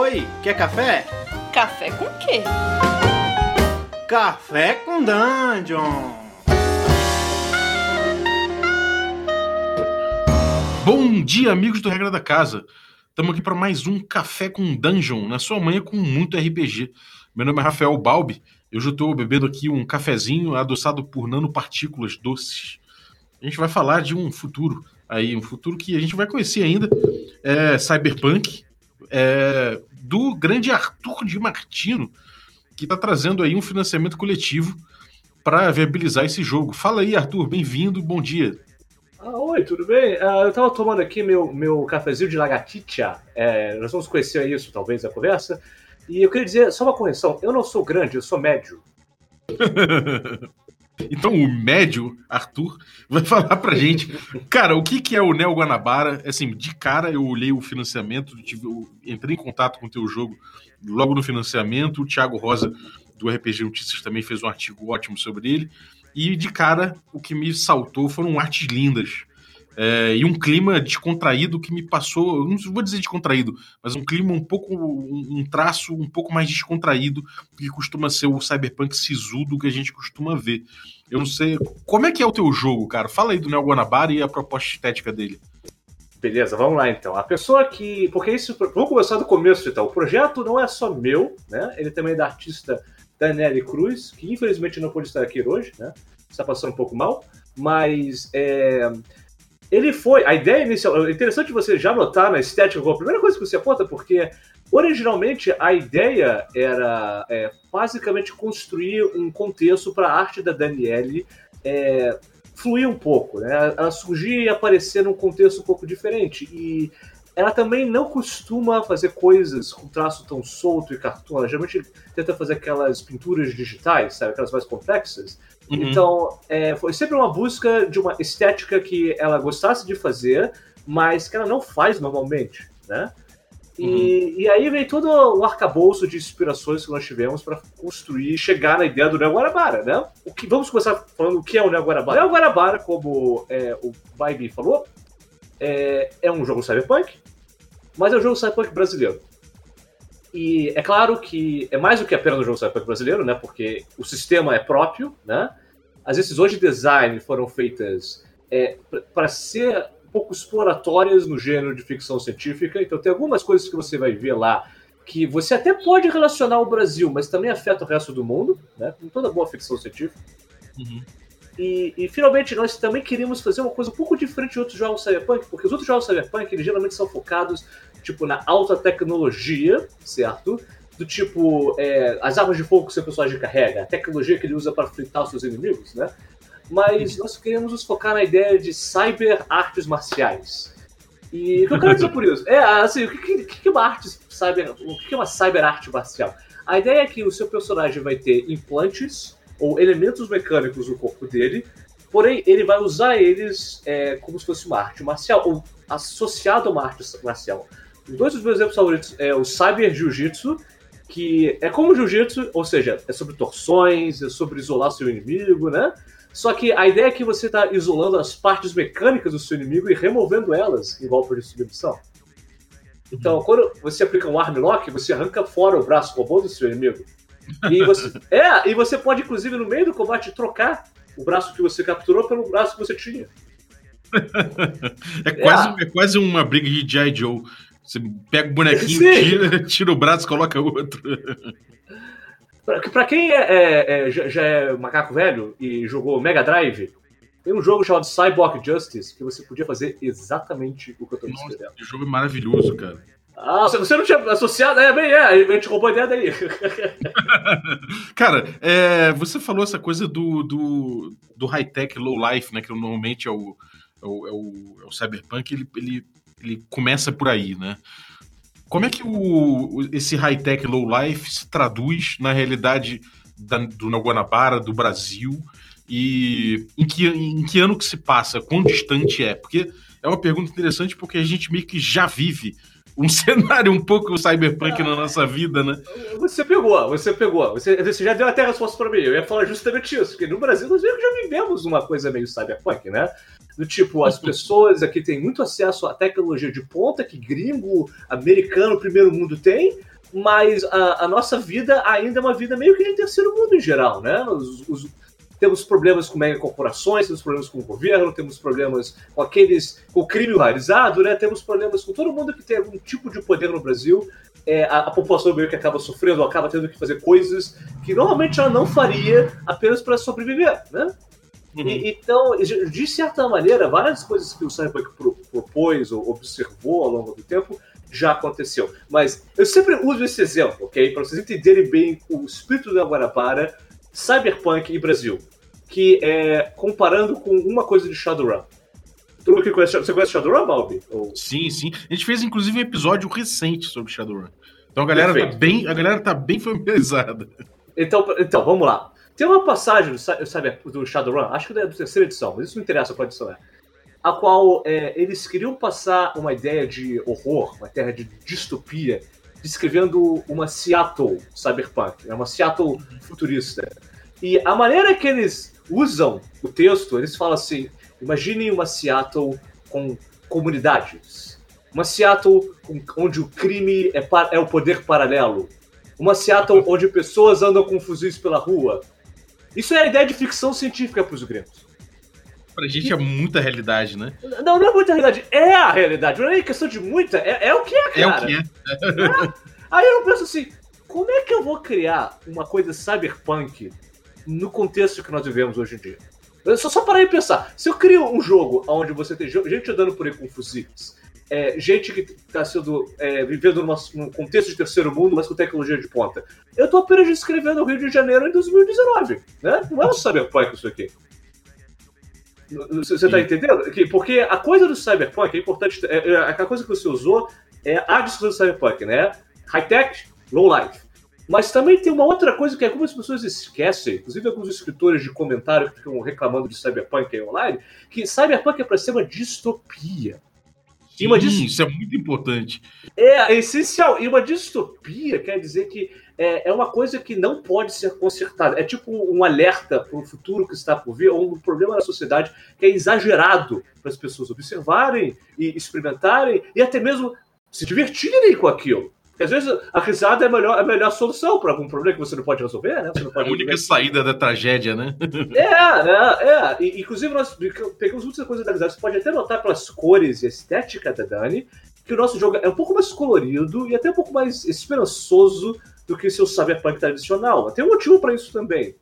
Oi, quer café? Café com quê? Café com Dungeon! Bom dia, amigos do Regra da Casa. Estamos aqui para mais um Café com Dungeon, na sua manhã com muito RPG. Meu nome é Rafael Balbi. Eu já estou bebendo aqui um cafezinho adoçado por nanopartículas doces. A gente vai falar de um futuro aí, um futuro que a gente vai conhecer ainda, é Cyberpunk, é, do grande Arthur de Martino, que está trazendo aí um financiamento coletivo para viabilizar esse jogo. Fala aí, Arthur, bem-vindo, bom dia. Ah, oi, tudo bem? Ah, eu estava tomando aqui meu, meu cafezinho de lagartixa. É, nós vamos conhecer isso, talvez, na conversa. E eu queria dizer, só uma correção, eu não sou grande, eu sou médio. Então o médio, Arthur, vai falar pra gente. Cara, o que, que é o Neo Guanabara? Assim, de cara eu olhei o financiamento, tive, entrei em contato com o teu jogo logo no financiamento. O Thiago Rosa, do RPG Notícias, também fez um artigo ótimo sobre ele. E de cara, o que me saltou foram artes lindas. É, e um clima descontraído que me passou, não vou dizer descontraído, mas um clima um pouco, um, um traço um pouco mais descontraído do que costuma ser o cyberpunk sisudo que a gente costuma ver. Eu não sei, como é que é o teu jogo, cara? Fala aí do Neo Guanabara e a proposta estética dele. Beleza, vamos lá então. A pessoa que. Porque isso. Vamos começar do começo então. O projeto não é só meu, né? Ele também é da artista Daniele Cruz, que infelizmente não pôde estar aqui hoje, né? Está passando um pouco mal. Mas. É ele foi. A ideia inicial. É interessante você já notar na estética a primeira coisa que você aponta, porque originalmente a ideia era é, basicamente construir um contexto para a arte da Daniele é, fluir um pouco, né? Ela surgir e aparecer num contexto um pouco diferente. E ela também não costuma fazer coisas com traço tão solto e cartoon. Ela geralmente tenta fazer aquelas pinturas digitais, sabe? Aquelas mais complexas. Uhum. Então, é, foi sempre uma busca de uma estética que ela gostasse de fazer, mas que ela não faz normalmente, né? E, uhum. e aí vem todo o arcabouço de inspirações que nós tivemos para construir e chegar na ideia do Neo Guarabara, né? O que, vamos começar falando o que é o Neo Guarabara. O Neo Guarabara, como é, o Baibi falou, é, é um jogo cyberpunk, mas é um jogo cyberpunk brasileiro. E é claro que é mais do que apenas um jogo cyberpunk brasileiro, né? Porque o sistema é próprio, né? As decisões de design foram feitas é, para ser um pouco exploratórias no gênero de ficção científica. Então tem algumas coisas que você vai ver lá que você até pode relacionar ao Brasil, mas também afeta o resto do mundo, né? Com toda boa ficção científica. Uhum. E, e, finalmente nós também queríamos fazer uma coisa um pouco diferente de outros jogos cyberpunk, porque os outros jogos cyberpunk eles geralmente são focados tipo na alta tecnologia, certo? Do tipo é, as armas de fogo que seu personagem carrega, a tecnologia que ele usa para fritar os seus inimigos, né? Mas nós queremos nos focar na ideia de cyber artes marciais. E o que eu quero dizer por isso? É, assim, o que, que é uma arte cyber. O que é uma cyber arte marcial? A ideia é que o seu personagem vai ter implantes ou elementos mecânicos no corpo dele, porém ele vai usar eles é, como se fosse uma arte marcial, ou associado a uma arte marcial. Dois dos meus exemplos favoritos é o Cyber Jiu-Jitsu, que é como Jiu-Jitsu, ou seja, é sobre torções, é sobre isolar seu inimigo, né? Só que a ideia é que você está isolando as partes mecânicas do seu inimigo e removendo elas em golpe de submissão. Então, quando você aplica um armlock, você arranca fora o braço robô do seu inimigo. E você, é, e você pode, inclusive, no meio do combate, trocar o braço que você capturou pelo braço que você tinha. é, quase, é. é quase uma briga de G.I. Joe. Você pega o bonequinho, tira, tira o braço e coloca outro. pra, pra quem é, é, é, já é macaco velho e jogou Mega Drive, tem um jogo chamado Cyborg Justice que você podia fazer exatamente o que eu tô descrevendo. O jogo é maravilhoso, cara. Ah, você não tinha associado? É, bem, é, a gente roubou a ideia daí. Cara, é, você falou essa coisa do, do, do high-tech, low-life, né? Que normalmente é o, é o, é o, é o cyberpunk, ele, ele, ele começa por aí, né? Como é que o, esse high-tech, low-life se traduz na realidade da, do Guanabara, do Brasil? E em que, em que ano que se passa? Quão distante é? Porque é uma pergunta interessante porque a gente meio que já vive um cenário um pouco cyberpunk ah, na nossa vida, né? Você pegou, você pegou. Você, você já deu até a resposta para mim. Eu ia falar justamente isso, porque no Brasil nós já vivemos uma coisa meio cyberpunk, né? Do tipo, as pessoas aqui têm muito acesso à tecnologia de ponta que gringo, americano, primeiro mundo tem, mas a, a nossa vida ainda é uma vida meio que de terceiro mundo em geral, né? Os, os, temos problemas com megacorporações, temos problemas com o governo, temos problemas com aqueles com o crime organizado, né? Temos problemas com todo mundo que tem algum tipo de poder no Brasil. É, a, a, população meio que acaba sofrendo, acaba tendo que fazer coisas que normalmente ela não faria apenas para sobreviver, né? Uhum. E, então, de certa maneira, várias coisas que o Cyberpunk propôs ou observou ao longo do tempo já aconteceu. Mas eu sempre uso esse exemplo, ok? Para vocês entenderem bem o espírito da Guarabara, Cyberpunk e Brasil. Que é comparando com uma coisa de Shadowrun. Tu que conhece, você conhece Shadowrun, Balbi? Ou... Sim, sim. A gente fez inclusive um episódio recente sobre Shadowrun. Então a galera, tá bem, a galera tá bem familiarizada. Então, então, vamos lá. Tem uma passagem do, Cyber, do Shadowrun, acho que é da terceira edição, mas isso não interessa qual edição é a qual é, eles queriam passar uma ideia de horror, uma terra de distopia, descrevendo uma Seattle cyberpunk, né? uma Seattle futurista. E a maneira que eles usam o texto, eles falam assim: imaginem uma Seattle com comunidades, uma Seattle onde o crime é, é o poder paralelo, uma Seattle onde pessoas andam com fuzis pela rua. Isso é a ideia de ficção científica para os gringos pra gente é muita realidade, né? Não, não é muita realidade, é a realidade. Não é questão de muita, é, é o que é, cara. É o que é. é. Aí eu penso assim, como é que eu vou criar uma coisa cyberpunk no contexto que nós vivemos hoje em dia? Só, só para aí pensar, se eu crio um jogo onde você tem gente andando por aí com fuzis, é, gente que está sendo é, vivendo numa, num contexto de terceiro mundo, mas com tecnologia de ponta. Eu estou apenas descrevendo o Rio de Janeiro em 2019, né? Não é um cyberpunk isso aqui. Você está entendendo? Porque a coisa do Cyberpunk é importante. É, é, a coisa que você usou é a discussão do Cyberpunk, né? High-tech, low-life. Mas também tem uma outra coisa que é como as pessoas esquecem, inclusive alguns escritores de comentário que ficam reclamando de Cyberpunk aí online, que Cyberpunk é para ser uma distopia. Sim, uma dist... isso é muito importante. É, é essencial. E uma distopia quer dizer que é, é uma coisa que não pode ser consertada. É tipo um alerta para o futuro que está por vir, ou um problema na sociedade que é exagerado para as pessoas observarem e experimentarem e até mesmo se divertirem com aquilo. Porque às vezes a risada é a melhor, a melhor solução para algum problema que você não pode resolver, né? Você não pode a única resolver. saída da tragédia, né? É, né? É. E, inclusive, nós pegamos muitas coisas da risada. Você pode até notar pelas cores e estética da Dani que o nosso jogo é um pouco mais colorido e até um pouco mais esperançoso do que seu cyberpunk tradicional. Tem um motivo para isso também.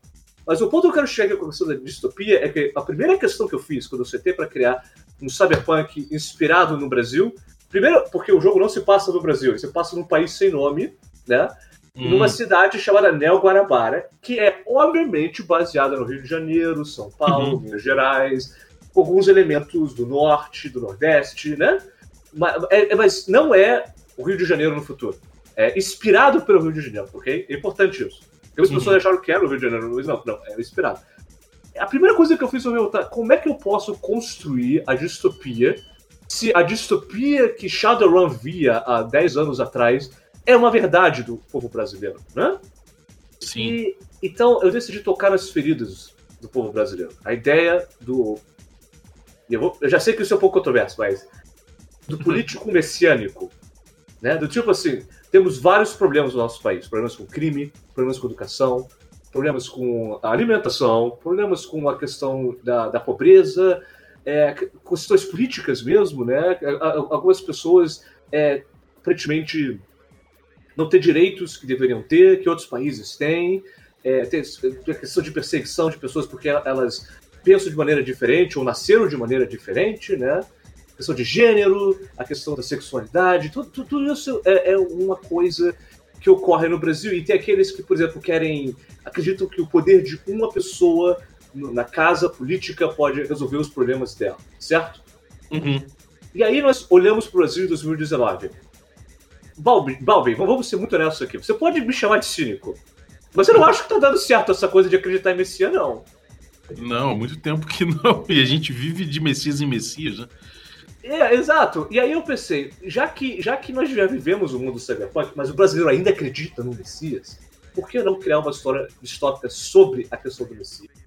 Mas o ponto que eu quero chegar com a questão da distopia é que a primeira questão que eu fiz quando eu sentei para criar um cyberpunk inspirado no Brasil, primeiro porque o jogo não se passa no Brasil, ele se passa num país sem nome, né? Hum. Numa cidade chamada Neo Guarabara, que é obviamente baseada no Rio de Janeiro, São Paulo, uhum. Minas Gerais, com alguns elementos do norte, do nordeste, né? Mas, é, mas não é o Rio de Janeiro no futuro é, inspirado pelo Rio de Janeiro, ok? É importante isso. Porque as pessoas uhum. acharam que era o Rio de Janeiro, mas não, não, era inspirado. A primeira coisa que eu fiz foi perguntar como é que eu posso construir a distopia se a distopia que Shadowrun via há 10 anos atrás é uma verdade do povo brasileiro, né? Sim. E, então eu decidi tocar nas feridas do povo brasileiro. A ideia do. Eu, vou, eu já sei que isso é um pouco controverso, mas. Do político messiânico. Né? Do tipo assim, temos vários problemas no nosso país: problemas com crime, problemas com educação, problemas com a alimentação, problemas com a questão da, da pobreza, é, questões políticas mesmo, né? Algumas pessoas é, não têm direitos que deveriam ter, que outros países têm. É, tem, a questão de perseguição de pessoas porque elas pensam de maneira diferente ou nasceram de maneira diferente, né? questão de gênero, a questão da sexualidade, tudo, tudo isso é, é, uma coisa que ocorre no Brasil. E tem aqueles que, por exemplo, querem. acreditam que o poder de uma pessoa na casa política pode resolver os problemas dela, certo? Uhum. E aí nós olhamos para o Brasil em 2019. Balbi, Balbi, vamos ser muito honestos aqui. Você pode me chamar de cínico, mas eu não acho que tá dando certo essa coisa de acreditar em Messias, não. Não, há muito tempo que não. E a gente vive de Messias em Messias, né? É, exato. E aí eu pensei, já que, já que nós já vivemos o mundo cyberpunk, mas o brasileiro ainda acredita no Messias, por que não criar uma história distópica sobre a questão do Messias?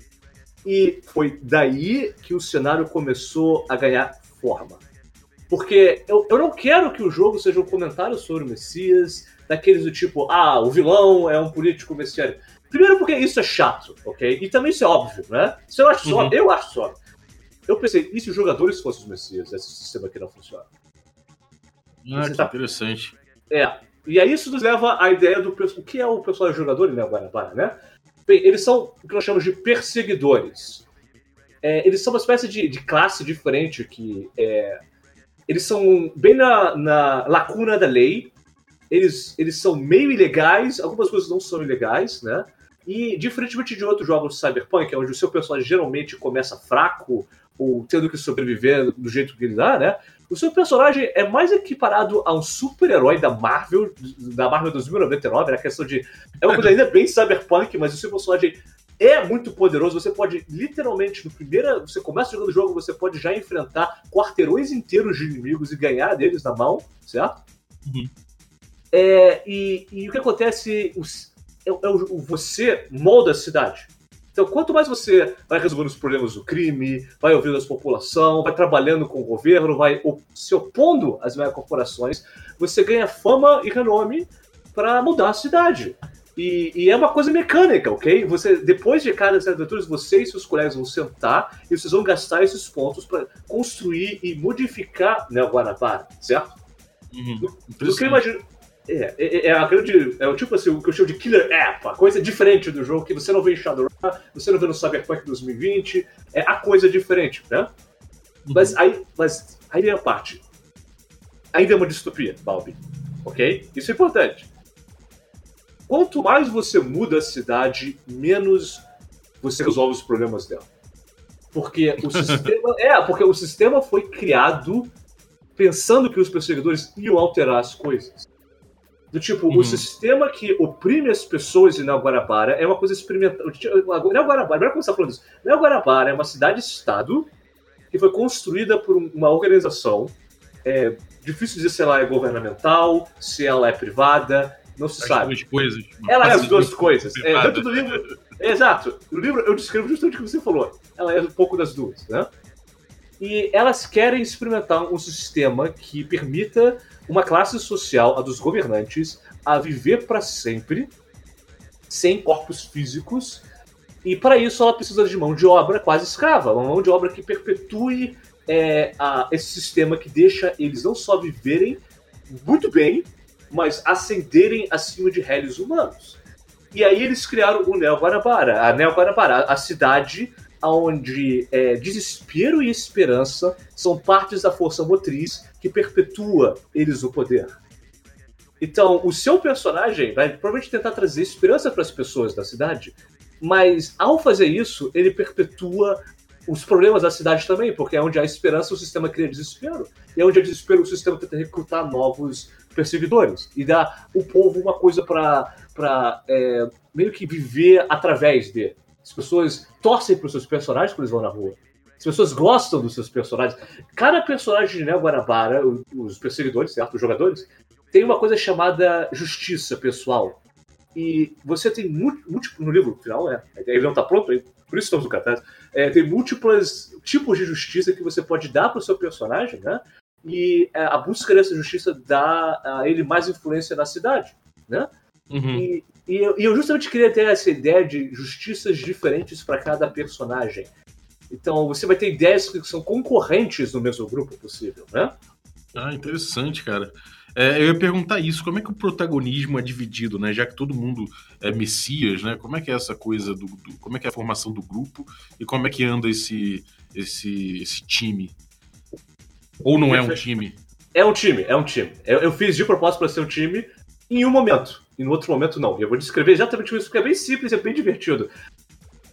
E foi daí que o cenário começou a ganhar forma. Porque eu, eu não quero que o jogo seja um comentário sobre o Messias, daqueles do tipo, ah, o vilão é um político messiânico. Primeiro porque isso é chato, ok? E também isso é óbvio, né? Isso eu acho só, Uhum. eu acho só. Eu pensei, e se os jogadores fossem os messias, esse sistema aqui não funciona? Ah, Você que tá- interessante. É. E aí isso nos leva à ideia do o que é o personagem jogador Neo Guanabara, né? Eles são o que nós chamamos de perseguidores. É, eles são uma espécie de, de classe diferente que é, eles são bem na, na lacuna da lei. Eles, eles são meio ilegais, algumas coisas não são ilegais, né? E diferentemente de outros jogos cyberpunk, onde o seu personagem geralmente começa fraco ou tendo que sobreviver do jeito que ele dá, né? O seu personagem é mais equiparado a um super-herói da Marvel, da Marvel 2099, na questão de. É uma coisa ainda bem cyberpunk, mas o seu personagem é muito poderoso. Você pode, literalmente, no primeiro. Você começa jogando o jogo, você pode já enfrentar quarteirões inteiros de inimigos e ganhar deles na mão, certo? Uhum. É, e, e o que acontece? Os- é, é o, o- você molda a cidade. Então, quanto mais você vai resolvendo os problemas do crime, vai ouvindo a população, vai trabalhando com o governo, vai o- se opondo às megacorporações, você ganha fama e renome para mudar a cidade. E, e é uma coisa mecânica, ok? Você, depois de cada série de aventuras, você e seus colegas vão sentar e vocês vão gastar esses pontos para construir e modificar Neo Guanabara, certo? Uhum. Do que eu imagino. É, é, é a grande. É o tipo assim, o que eu chamo de killer app, a coisa diferente do jogo que você não vê em Shadowrun, você não vê no Cyberpunk 2020, é a coisa diferente, né? Mas aí, mas aí vem a parte. Ainda é uma distopia, Balbi. Ok? Isso é importante. Quanto mais você muda a cidade, menos você resolve os problemas dela. Porque o sistema. é, porque o sistema foi criado pensando que os perseguidores iam alterar as coisas. Do tipo, Uhum. o sistema que oprime as pessoas em Neo Guarabara é uma coisa experimental. Neo Guarabara, melhor começar falando isso. Neo Guarabara é uma cidade-estado que foi construída por um- uma organização. É, difícil dizer se ela é governamental, se ela é privada, não se As sabe. duas coisas. Ela é as duas coisas. É, dentro do livro. Exato. No livro eu descrevo justamente o que você falou. Ela é um pouco das duas, né? E elas querem experimentar um sistema que permita uma classe social, a dos governantes, a viver para sempre, sem corpos físicos. E para isso ela precisa de mão de obra quase escrava, uma mão de obra que perpetue é, a- esse sistema que deixa eles não só viverem muito bem, mas ascenderem acima de réis humanos. E aí eles criaram o Neo Guarabara, a Neo Guarabara, a cidade onde é, desespero e esperança são partes da força motriz que perpetua eles no poder. Então, o seu personagem vai provavelmente tentar trazer esperança para as pessoas da cidade, mas ao fazer isso, ele perpetua os problemas da cidade também, porque é onde há esperança o sistema cria desespero, e é onde há desespero o sistema tenta recrutar novos perseguidores e dá o povo uma coisa para para meio que viver através de. As pessoas torcem para os seus personagens quando eles vão na rua. As pessoas gostam dos seus personagens. Cada personagem de Neo Guanabara, os perseguidores, certo? Os jogadores, tem uma coisa chamada justiça pessoal. E você tem múltiplos. No livro final, né? Ele não está pronto, por isso estamos no cartaz. É, tem múltiplos tipos de justiça que você pode dar para o seu personagem, né? E é, a busca dessa justiça dá a ele mais influência na cidade, né? Uhum. E, e eu, e eu justamente queria ter essa ideia de justiças diferentes para cada personagem. Então você vai ter ideias que são concorrentes no mesmo grupo possível, né? Ah, interessante, cara. É, eu ia perguntar isso, como é que o protagonismo é dividido, né? Já que todo mundo é Messias, né? Como é que é essa coisa do, do- como é que é a formação do grupo e como é que anda esse esse esse time? Ou não é um time? É um time, é um time. Eu, eu fiz de propósito para ser um time em um momento, e no outro momento não. E eu vou descrever exatamente isso, porque é bem simples é bem divertido.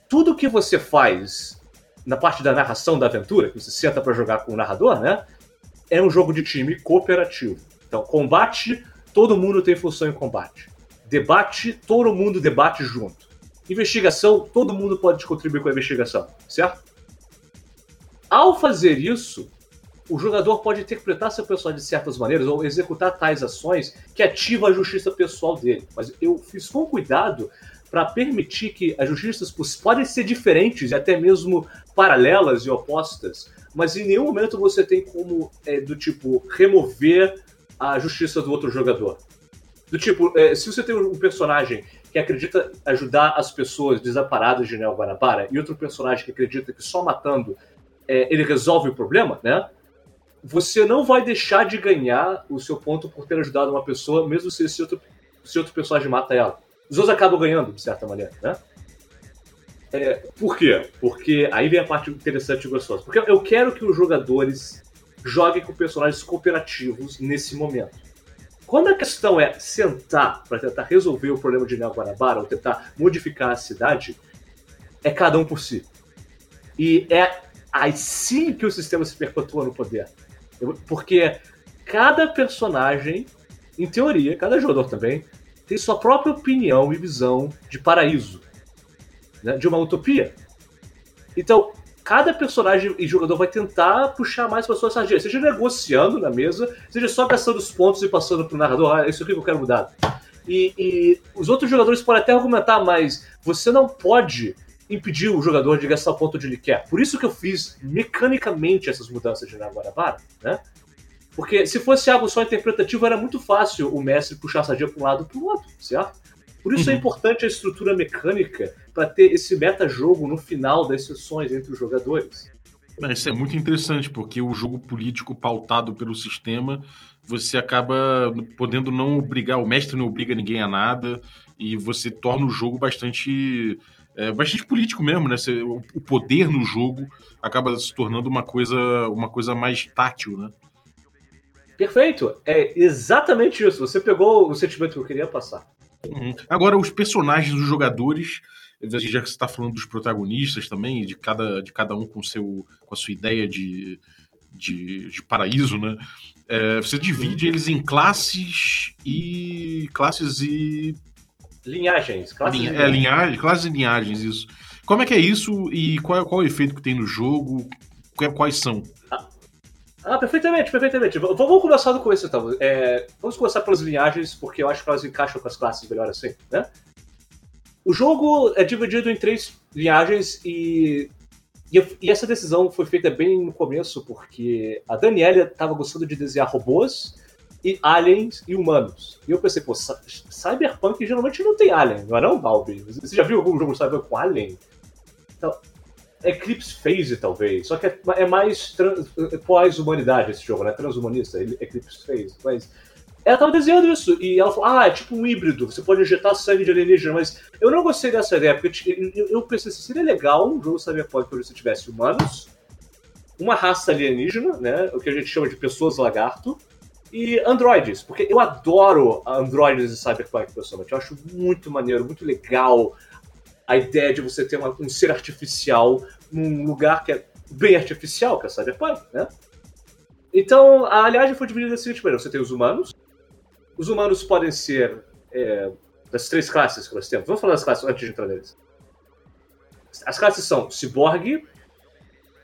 Tudo que você faz na parte da narração da aventura, que você senta para jogar com o narrador, né? É um jogo de time cooperativo. Então, combate, todo mundo tem função em combate. Debate, todo mundo debate junto. Investigação, todo mundo pode contribuir com a investigação, certo? Ao fazer isso, o jogador pode interpretar seu personagem de certas maneiras ou executar tais ações que ativam a justiça pessoal dele. Mas eu fiz com cuidado para permitir que as justiças podem ser diferentes e até mesmo paralelas e opostas, mas em nenhum momento você tem como, é, do tipo, remover a justiça do outro jogador. Do tipo, é, se você tem um personagem que acredita ajudar as pessoas desamparadas de Neo Guanabara e outro personagem que acredita que só matando é, ele resolve o problema, né? Você não vai deixar de ganhar o seu ponto por ter ajudado uma pessoa, mesmo se esse outro, se outro personagem mata ela. Os dois acabam ganhando, de certa maneira, né? É, por quê? Porque aí vem a parte interessante e gostosa. Porque eu quero que os jogadores joguem com personagens cooperativos nesse momento. Quando a questão é sentar para tentar resolver o problema de Guanabara ou tentar modificar a cidade, é cada um por si. E é assim que o sistema se perpetua no poder. Porque cada personagem, em teoria, cada jogador também, tem sua própria opinião e visão de paraíso, né? de uma utopia. Então, cada personagem e jogador vai tentar puxar mais para sua sardinha, seja negociando na mesa, seja só gastando os pontos e passando pro narrador, ah, isso aqui que eu quero mudar. E, e, os outros jogadores podem até argumentar, mas você não pode impedir o jogador de gastar o ponto onde ele quer. Por isso que eu fiz mecanicamente essas mudanças de Naguarabara, né? Porque se fosse algo só interpretativo, era muito fácil o mestre puxar a sardinha para um lado para o outro, certo? Por isso é uhum. é importante a estrutura mecânica para ter esse meta-jogo no final das sessões entre os jogadores. Isso é muito interessante, porque o jogo político pautado pelo sistema, você acaba podendo não obrigar, o mestre não obriga ninguém a nada, e você torna o jogo bastante é, bastante político mesmo, né? Você, o, o poder no jogo acaba se tornando uma coisa, uma coisa mais tátil, né? Perfeito. É exatamente isso. Você pegou o sentimento que eu queria passar. Uhum. Agora, os personagens dos jogadores, já que você está falando dos protagonistas também, de cada, de cada um com, seu, com a sua ideia de, de, de paraíso, né? É, você divide eles em classes e. classes e Linhagens. Classes Linha, é, linhagem, classes e linhagens, isso. Como é que é isso e qual, qual é o efeito que tem no jogo? Quais são? Ah, ah perfeitamente, perfeitamente. V vamos começar com isso então. É, vamos começar pelas linhagens, porque eu acho que elas encaixam com as classes melhor assim, né? O jogo é dividido em três linhagens e, e, e essa decisão foi feita bem no começo, porque a Daniela estava gostando de desenhar robôs e aliens e humanos. E eu pensei, pô, Cyberpunk geralmente não tem alien, não é não, Balbi? Você já viu algum jogo Cyberpunk com alien? Então, Eclipse Phase, talvez. Só que é, é mais pós-humanidade esse jogo, né? Transhumanista, Eclipse Phase. Mas ela tava desenhando isso. E ela falou, ah, é tipo um híbrido. Você pode injetar sangue de alienígena. Mas eu não gostei dessa ideia, porque eu pensei assim, seria legal um jogo Cyberpunk onde você tivesse humanos, uma raça alienígena, né? O que a gente chama de pessoas lagarto, e androides, porque eu adoro androides e cyberpunk, pessoalmente. Eu acho muito maneiro, muito legal a ideia de você ter uma, um ser artificial num lugar que é bem artificial, que é cyberpunk, né? Então, a aliagem foi dividida da seguinte maneira: você tem os humanos. Os humanos podem ser é, das três classes que nós temos. Vamos falar das classes antes de entrar neles. As classes são Cyborg,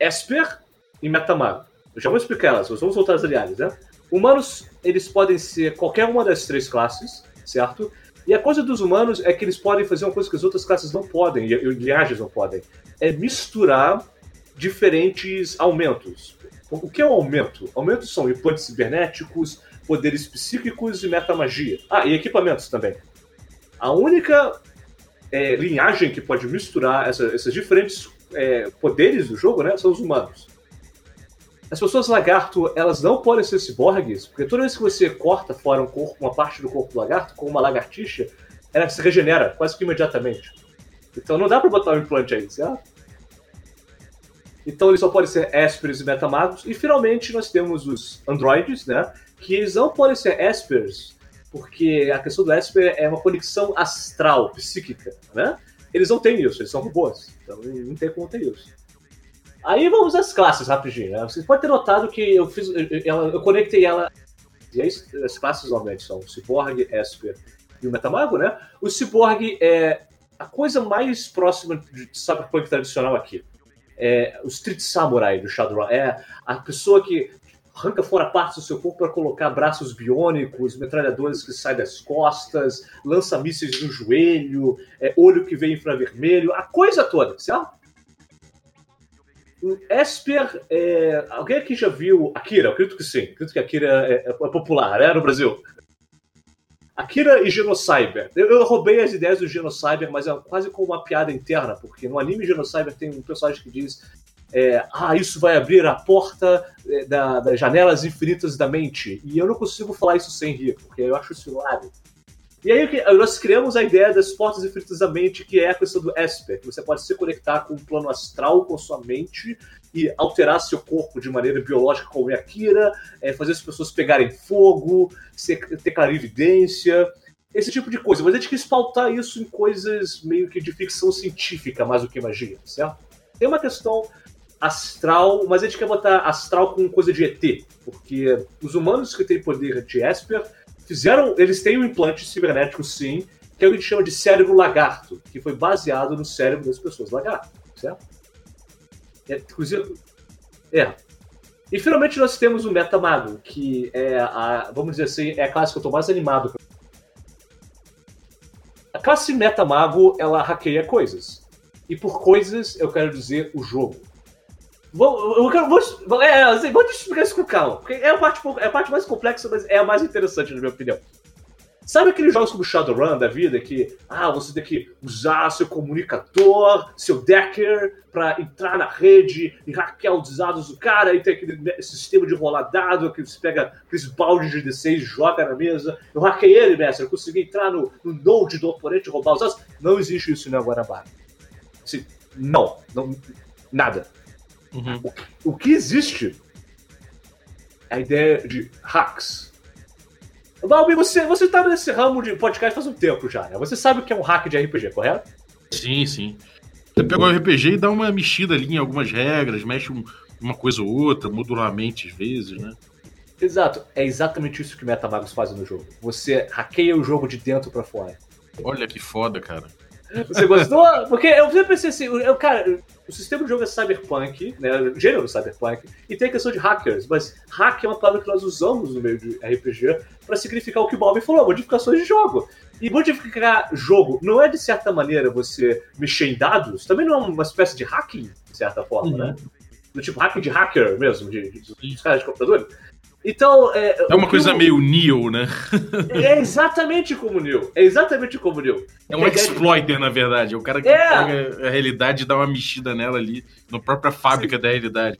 Esper e Metamago. Eu já vou explicar elas, mas vamos voltar às aliagens, né? Humanos, eles podem ser qualquer uma das três classes, certo? E a coisa dos humanos é que eles podem fazer uma coisa que as outras classes não podem, e liagens não podem. É misturar diferentes aumentos. O que é um aumento? Aumentos são implantes cibernéticos, poderes psíquicos e metamagia. Ah, e equipamentos também. A única é, linhagem que pode misturar essa, esses diferentes é, poderes do jogo né, são os humanos. As pessoas lagarto, elas não podem ser ciborgues, porque toda vez que você corta fora um corpo, uma parte do corpo do lagarto, com uma lagartixa, ela se regenera quase que imediatamente. Então não dá pra botar um implante aí, certo? Então eles só podem ser Espers e Metamagos. E finalmente nós temos os androides, né? Que eles não podem ser Espers, porque a questão do Esper é uma conexão astral, psíquica, né? Eles não têm isso, eles são robôs. Então não tem como ter isso. Aí vamos às classes rapidinho. Né? Você pode ter notado que eu fiz. Eu, eu conectei ela. E aí, as classes normalmente são o Cyborg, Esper e o Metamago, né? O Cyborg é a coisa mais próxima de Cyberpunk tradicional aqui. É o Street Samurai do Shadowrun. É a pessoa que arranca fora partes do seu corpo para colocar braços biônicos, metralhadores que saem das costas, lança mísseis no joelho, é, olho que vem infravermelho, a coisa toda, certo? Esper, é, alguém aqui já viu Akira? Eu acredito que sim. Acredito que Akira é, é popular, é no Brasil. Akira e Genocyber. Eu, eu, roubei as ideias do Genocyber, mas é quase como uma piada interna, porque no anime Genocyber tem um personagem que diz é, ah, isso vai abrir a porta é, da, das janelas infinitas da mente. E eu não consigo falar isso sem rir, porque eu acho isso hilário. E aí nós criamos a ideia das portas infinitas da mente, que é a questão do Esper, que você pode se conectar com o plano astral, com sua mente, e alterar seu corpo de maneira biológica, como é Akira, é, fazer as pessoas pegarem fogo, ter clarividência, esse tipo de coisa. Mas a gente quis pautar isso em coisas meio que de ficção científica, mais do que magia, certo? Tem uma questão astral, mas a gente quer botar astral com coisa de ET, porque os humanos que têm poder de Esper fizeram, eles têm um implante cibernético sim, que é que a gente chama de cérebro lagarto, que foi baseado no cérebro das pessoas lagarto, certo? É, inclusive, é. E finalmente nós temos o Metamago, que é a, vamos dizer assim, é a classe que eu tô mais animado. A classe Metamago, ela hackeia coisas. E por coisas, eu quero dizer o jogo. Vou, eu quero, vou, é, assim, vou explicar isso com calma. Porque é a, parte, é a parte mais complexa, mas é a mais interessante, na minha opinião. Sabe aqueles jogos como Shadowrun da vida que, ah, você tem que usar seu comunicador, seu decker, para entrar na rede e hackear os dados do cara, e tem aquele sistema de rolar dado que você pega aqueles baldes de D6 e joga na mesa. Eu hackei ele, mestre, eu consegui entrar no, no node do oponente e roubar os dados. Não existe isso na Guanabara. Assim, não, não, nada. Uhum. O, o, que existe é a ideia de hacks. Valbi, você, você tá nesse ramo de podcast faz um tempo já, né? Você sabe o que é um hack de RPG, correto? Sim, sim. Você pega o RPG e dá uma mexida ali em algumas regras, mexe um, uma coisa ou outra, modularmente às vezes, né? Exato, é exatamente isso que Metamagos fazem no jogo. Você hackeia o jogo de dentro para fora. Olha que foda, cara. Você gostou? Porque eu sempre pensei assim, eu, cara, o sistema de jogo é cyberpunk, né? O gênero cyberpunk, e tem a questão de hackers, mas hack é uma palavra que nós usamos no meio de RPG para significar o que o Bob falou, modificações de jogo. E modificar jogo não é, de certa maneira, você mexer em dados, também não é uma espécie de hacking, de certa forma, né? uhum. né? Do tipo hacking de hacker mesmo, de, de, dos caras de computador. Então. É, é uma coisa meio Neo, né? É exatamente como Neo. É exatamente como Neo. É um exploiter, na verdade. É o cara que é. pega a realidade e dá uma mexida nela ali, na própria fábrica Sim. da realidade.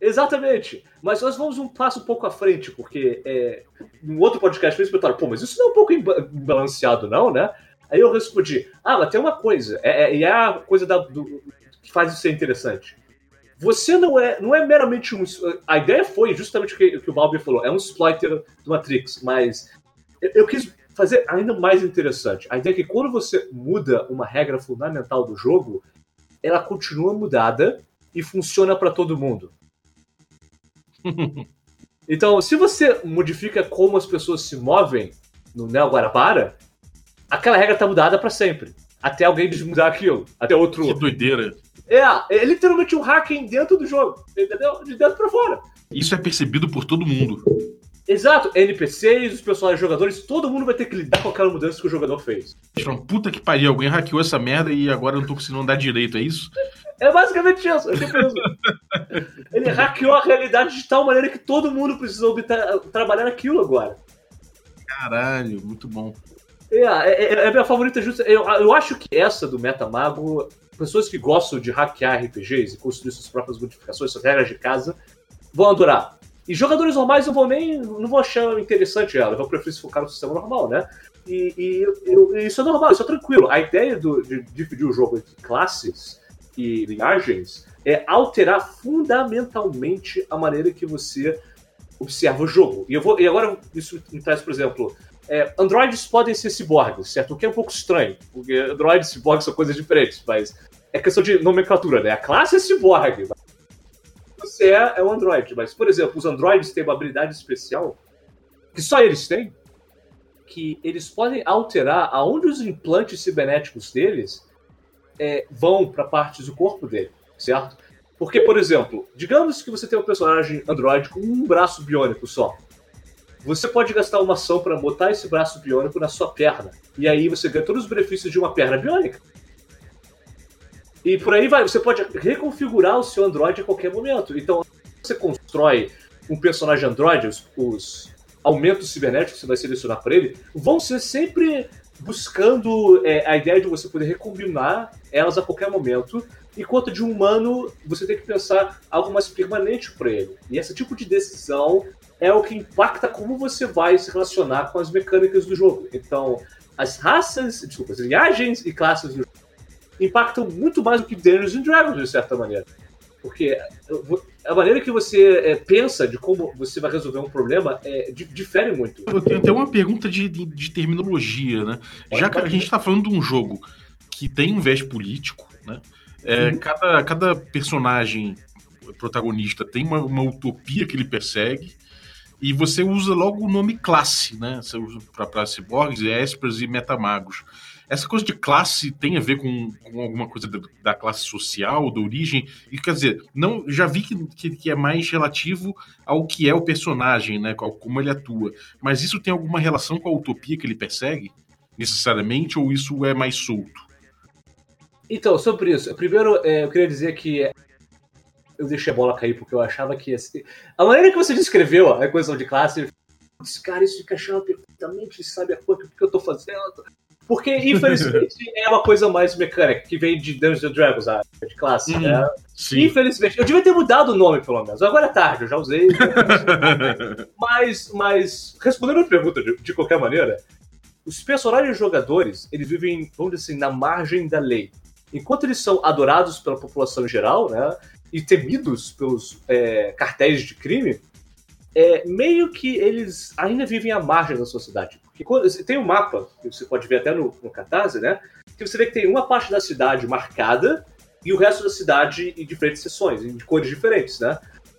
Exatamente. Mas nós vamos um passo um pouco à frente, porque é, no outro podcast eles perguntaram, pô, mas isso não é um pouco imbalanceado, não, né? Aí eu respondi, ah, mas tem uma coisa, é, é, e é a coisa da, do, que faz isso ser interessante você não é, não é meramente um. A ideia foi justamente o que, o, que o Balbi falou, é um exploiter do Matrix, mas eu, eu, quis fazer ainda mais interessante. A ideia é que quando você muda uma regra fundamental do jogo, ela continua mudada e funciona para todo mundo. então, se você modifica como as pessoas se movem no Neo Guarabara, aquela regra tá mudada para sempre. Até alguém desmudar aquilo. Até outro. Que doideira. É, é literalmente um hacking dentro do jogo, entendeu? De dentro pra fora. Isso é percebido por todo mundo. Exato, NPCs, os personagens jogadores, todo mundo vai ter que lidar com aquela mudança que o jogador fez. Falam, puta que pariu, alguém hackeou essa merda e agora eu não tô conseguindo andar direito, é isso? É basicamente isso, eu penso. Ele hackeou a realidade de tal maneira que todo mundo precisou trabalhar naquilo agora. Caralho, muito bom. É, é, é a minha favorita justa. Eu, eu acho que essa do Metamago pessoas que gostam de hackear RPGs e construir suas próprias modificações, suas regras de casa, vão adorar. E jogadores normais não vão nem não vão achar interessante ela, vão preferir se focar no sistema normal, né? E, e, e isso é normal, isso é tranquilo. A ideia do, de dividir o jogo entre classes e linhagens é alterar fundamentalmente a maneira que você observa o jogo. E, eu vou, e agora isso me traz, por exemplo, é, androids podem ser ciborgues, certo? O que é um pouco estranho, porque androids e ciborgues são coisas diferentes, mas é questão de nomenclatura, né? A classe é ciborgue. Você é, é um android, mas, por exemplo, os androids têm uma habilidade especial que só eles têm, que eles podem alterar aonde os implantes cibernéticos deles é, vão para partes do corpo dele, certo? Porque, por exemplo, digamos que você tem um personagem Android com um braço biônico só. Você pode gastar uma ação para botar esse braço biônico na sua perna. E aí você ganha todos os benefícios de uma perna biônica. E por aí vai, você pode reconfigurar o seu Android a qualquer momento. Então, você constrói um personagem Android, os, os aumentos cibernéticos que você vai selecionar para ele, vão ser sempre buscando é, a ideia de você poder recombinar elas a qualquer momento, enquanto de um humano você tem que pensar algo mais permanente para ele. E esse tipo de decisão é o que impacta como você vai se relacionar com as mecânicas do jogo. Então, as raças, desculpa, as linhagens e classes do impactam muito mais do que Dungeons and Dragons, de certa maneira. Porque a maneira que você é, pensa de como você vai resolver um problema é, difere muito. Eu tenho até uma pergunta de, de, de terminologia, né? Pode, Já que a gente está falando de um jogo que tem um viés político, né? É, uhum. cada, cada personagem protagonista tem uma, uma utopia que ele persegue, e você usa logo o nome classe, né? Você usa para ciborgues, espers e metamagos. Essa coisa de classe tem a ver com, com alguma coisa da, da, classe social, da origem? E quer dizer, não, já vi que, que, que, é mais relativo ao que é o personagem, né? Como ele atua. Mas isso tem alguma relação com a utopia que ele persegue? Necessariamente, ou isso é mais solto? Então, sobre isso, primeiro é, eu queria dizer que eu deixei a bola cair porque eu achava que. A maneira que você descreveu a coesão de classe, esse cara, isso encaixava perfeitamente, sabe a coisa que eu tô fazendo. Porque, infelizmente, é uma coisa mais mecânica, que vem de Dungeons and Dragons, a de classe. Uhum, né? Infelizmente, eu devia ter mudado o nome, pelo menos. Agora é tarde, eu já usei. mas, mas, respondendo a pergunta de, de qualquer maneira, os personagens jogadores, eles vivem, vamos dizer assim, na margem da lei. Enquanto eles são adorados pela população em geral, né, e temidos pelos é, cartéis de crime, é, meio que eles ainda vivem à margem da sociedade. Porque quando, tem um mapa, que você pode ver até no, no Catarse, né? Que você vê que tem uma parte da cidade marcada e o resto da cidade em diferentes seções, em cores diferentes, né?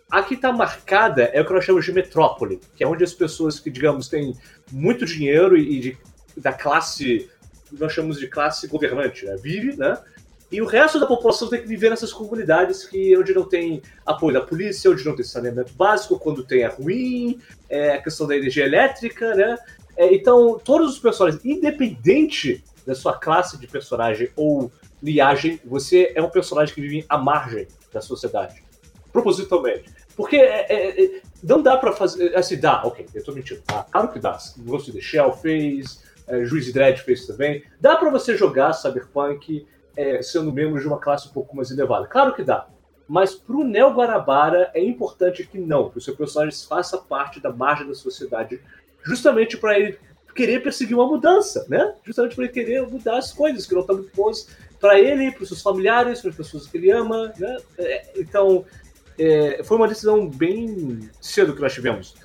Aqui está marcada é o que nós chamamos de metrópole, que é onde as pessoas que, digamos, têm muito dinheiro e de, da classe, nós chamamos de classe governante, né? Vive, né? E o resto da população tem que viver nessas comunidades que onde não tem apoio da polícia, onde não tem saneamento básico, quando tem é ruim, é a questão da energia elétrica, né? É, então, todos os personagens, independente da sua classe de personagem ou liagem, você é um personagem que vive à margem da sociedade. Propositalmente. Porque é, é, é não dá pra fazer. Assim, dá, ok, eu tô mentindo. Tá? Claro que dá. Ghost in the Shell fez, é, Juiz Dredd fez também. Dá pra você jogar Cyberpunk é, sendo membro de uma classe um pouco mais elevada. Claro que dá. Mas para o Neo Guarabara é importante que não, que o seu personagem faça parte da margem da sociedade, justamente para ele querer perseguir uma mudança, né? Justamente para ele querer mudar as coisas que não estão muito boas para ele, para os seus familiares, para as pessoas que ele ama, né? É, então, é, foi uma decisão bem cedo que nós tivemos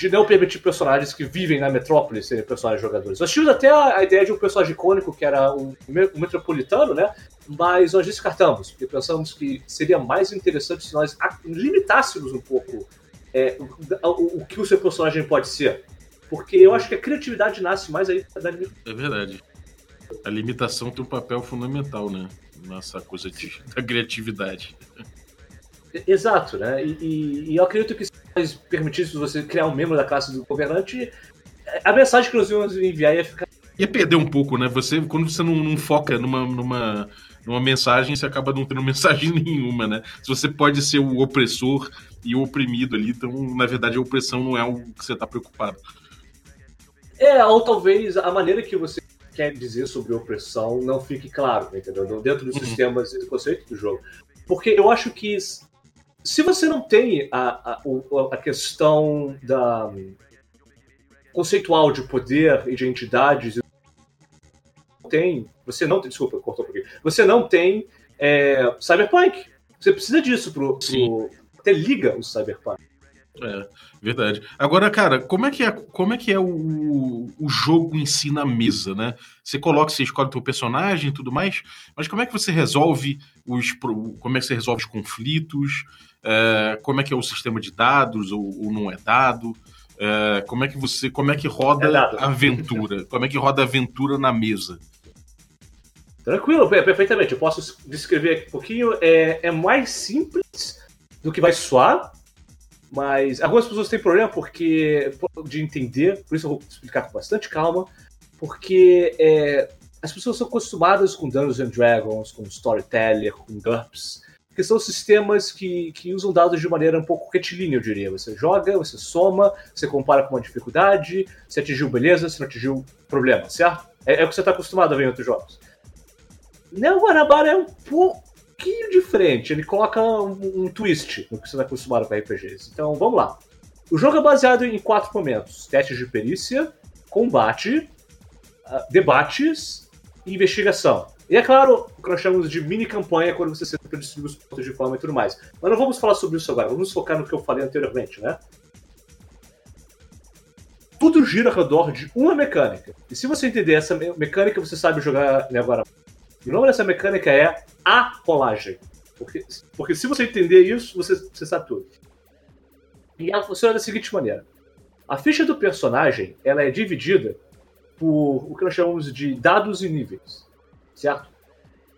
de não permitir personagens que vivem na metrópole serem personagens jogadores. Nós tínhamos até a, a, ideia de um personagem icônico que era um, um metropolitano, né? Mas nós descartamos, porque pensamos que seria mais interessante se nós limitássemos um pouco é, o, o, que o seu personagem pode ser. Porque eu acho que a criatividade nasce mais aí da É verdade. A limitação tem um papel fundamental, né? Nessa coisa de, da criatividade. Exato, né? E, e, e eu acredito que se permitisse você criar um membro da classe do governante, a mensagem que nós íamos enviar ia ficar. Ia perder um pouco, né? Você, quando você não, não foca numa, numa, numa mensagem, você acaba não tendo mensagem nenhuma, né? Se você pode ser o opressor e o oprimido ali, então, na verdade, a opressão não é algo que você está preocupado. É, ou talvez a maneira que você quer dizer sobre opressão não fique claro, entendeu? Dentro dos uhum. sistemas e conceitos do jogo. Porque eu acho que se você não tem a, a, a questão da conceitual de poder e de entidades, tem, você não tem, desculpa, cortou um pouquinho, você não tem é, Cyberpunk. Você precisa disso pro, pro até liga o Cyberpunk. É, verdade. Agora, cara, como é que é, como é, que é o, o jogo em si na mesa, né? Você coloca, você escolhe o teu personagem e tudo mais, mas como é que você resolve os. Como é que você resolve os conflitos? É, como é que é o sistema de dados, ou, ou não é dado? É, como é que você. Como é que roda é a aventura? Como é que roda a aventura na mesa? Tranquilo, perfeitamente. Eu posso descrever aqui um pouquinho. É, é mais simples do que vai soar, mas algumas pessoas têm problema porque de entender, por isso eu vou explicar com bastante calma, porque é, as pessoas são acostumadas com Dungeons and Dragons, com Storyteller, com GURPS, que são sistemas que, que usam dados de maneira um pouco retilínea, eu diria. Você joga, você soma, você compara com uma dificuldade, você atingiu beleza, você não atingiu problema, certo? É, é o que você está acostumado a ver em outros jogos. Neo Guanabara é um pouquinho diferente, ele coloca um, um twist no que você está acostumado com RPGs. Então vamos lá. O jogo é baseado em quatro momentos: testes de perícia, combate, uh, debates e investigação. E é claro, o que nós chamamos de mini campanha quando você sempre distribui os pontos de forma e tudo mais. Mas não vamos falar sobre isso agora, vamos focar no que eu falei anteriormente, né? Tudo gira ao redor de uma mecânica. E se você entender essa mecânica, você sabe jogar agora. O nome dessa mecânica é a rolagem. Porque, porque se você entender isso, você, você sabe tudo. E ela funciona da seguinte maneira. A ficha do personagem ela é dividida por o que nós chamamos de dados e níveis certo?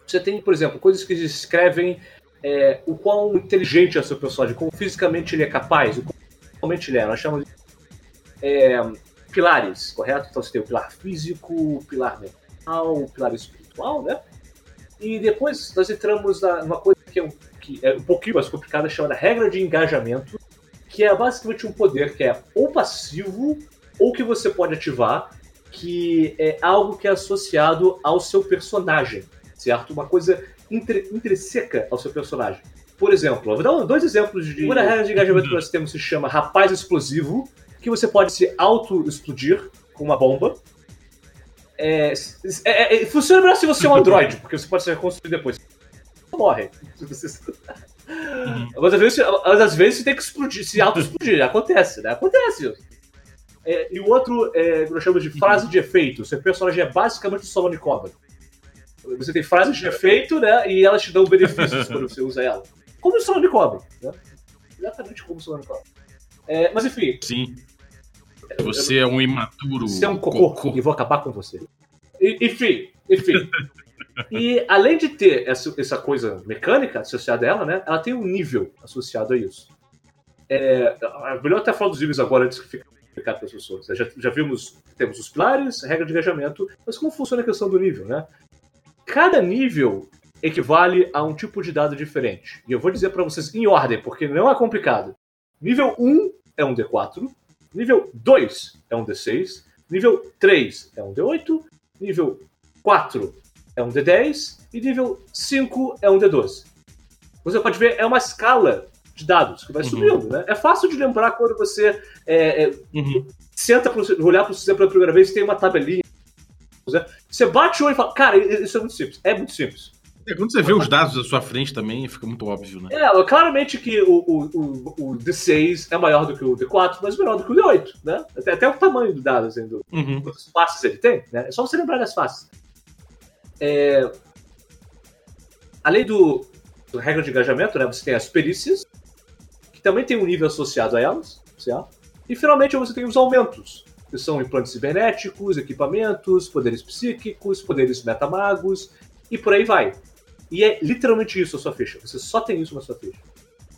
Você tem, por exemplo, coisas que descrevem é, o quão inteligente é o seu personagem, como fisicamente ele é capaz, o quão ele é. Nós chamamos de é, pilares, correto? Então você tem o pilar físico, o pilar mental, o pilar espiritual, né? E depois nós entramos numa coisa que é, um, que é um pouquinho mais complicada, chamada regra de engajamento, que é basicamente um poder que é ou passivo ou que você pode ativar que é algo que é associado ao seu personagem, certo? Uma coisa intrínseca ao seu personagem. Por exemplo, vou dar dois exemplos de. Uma regra de engajamento que nós temos se chama Rapaz Explosivo, que você pode se auto-explodir com uma bomba. É, é, é, funciona melhor se você é um androide, porque você pode ser reconstruído depois. Você morre. Uhum. Mas, às vezes, mas às vezes você tem que explodir, se auto-explodir. Acontece, né? Acontece. É, e o outro é, nós chamamos de frase de efeito. Seu personagem é basicamente de Cobra. Você tem frases de efeito, né? E elas te dão benefícios quando você usa ela. Como o de Cobra. Né? Exatamente como o de Cobra. É, mas enfim. Sim. Você é um imaturo. Você é um cocô, cocô. e vou acabar com você. E, enfim, enfim. e além de ter essa, essa coisa mecânica associada a ela, né? Ela tem um nível associado a isso. É, melhor até falar dos níveis agora antes que fique explicar para as pessoas. Já, já vimos, temos os pilares, regra de engajamento, mas como funciona a questão do nível, né? Cada nível equivale a um tipo de dado diferente. E eu vou dizer para vocês em ordem, porque não é complicado. Nível 1 é um D4, nível 2 é um D6, nível 3 é um D8, nível 4 é um D10 e nível 5 é um D12. Você pode ver, é uma escala de dados que vai uhum. subindo, né? É fácil de lembrar quando você é, é, uhum. senta para olhar para o sistema pela primeira vez e tem uma tabelinha. Né? Você bate o olho e fala, cara, isso é muito simples. É muito simples. É, quando você vê os dados da sua frente também, fica muito óbvio, né? É, claramente que o, o, o, o D6 é maior do que o D4, mas menor do que o D8, né? Até, até o tamanho do dado, assim, do, uhum. quantas faces ele tem, né? É só você lembrar das faces. É... Além do, do regra de engajamento, né? Você tem as perícias, também tem um nível associado a elas, certo? E finalmente você tem os aumentos, que são implantes cibernéticos, equipamentos, poderes psíquicos, poderes metamagos, e por aí vai. E é literalmente isso a sua ficha. Você só tem isso na sua ficha.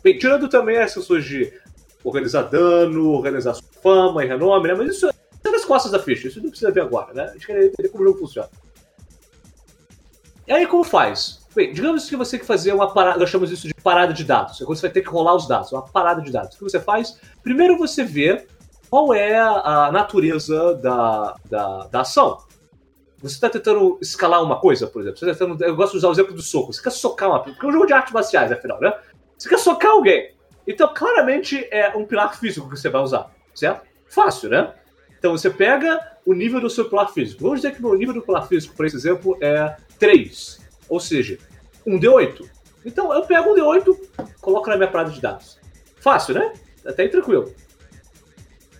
Bem, tirando também as questões de organizar dano, organizar fama e renome, né? Mas isso é nas costas da ficha, isso não precisa ver agora, né? A gente quer entender como o jogo funciona. E aí, como faz? Bem, digamos que você quer fazer uma parada, nós chamamos isso de parada de dados. Agora você vai ter que rolar os dados, uma parada de dados. O que você faz? Primeiro você vê qual é a natureza da, da, da ação. Você está tentando escalar uma coisa, por exemplo. Você tá tentando, eu gosto de usar o exemplo do soco. Você quer socar uma. Porque é um jogo de artes marciais, afinal, né? Você quer socar alguém. Então, claramente, é um pilar físico que você vai usar, certo? Fácil, né? Então, você pega o nível do seu pilar físico. Vamos dizer que o nível do pilar físico, por exemplo, é 3. Ou seja, um D8. Então eu pego um D8, coloco na minha parada de dados. Fácil, né? Até aí tranquilo.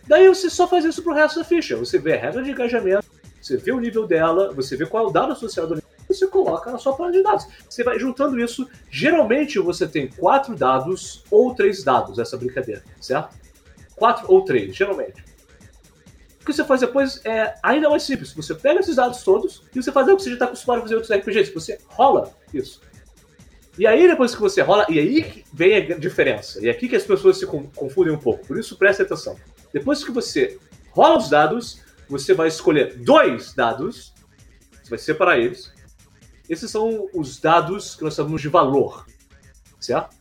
Daí você só faz isso pro resto da ficha. Você vê a regra de engajamento, você vê o nível dela, você vê qual é o dado associado ao nível, e você coloca na sua parada de dados. Você vai juntando isso. Geralmente você tem quatro dados ou três dados, essa brincadeira, certo? Quatro ou três, geralmente. O que você faz depois é ainda mais simples. Você pega esses dados todos e você faz o que você já está acostumado a fazer outros RPGs. Você rola isso. E aí, depois que você rola, e aí vem a diferença. E é aqui que as pessoas se confundem um pouco. Por isso, preste atenção. Depois que você rola os dados, você vai escolher dois dados, você vai separar eles. Esses são os dados que nós chamamos de valor, certo?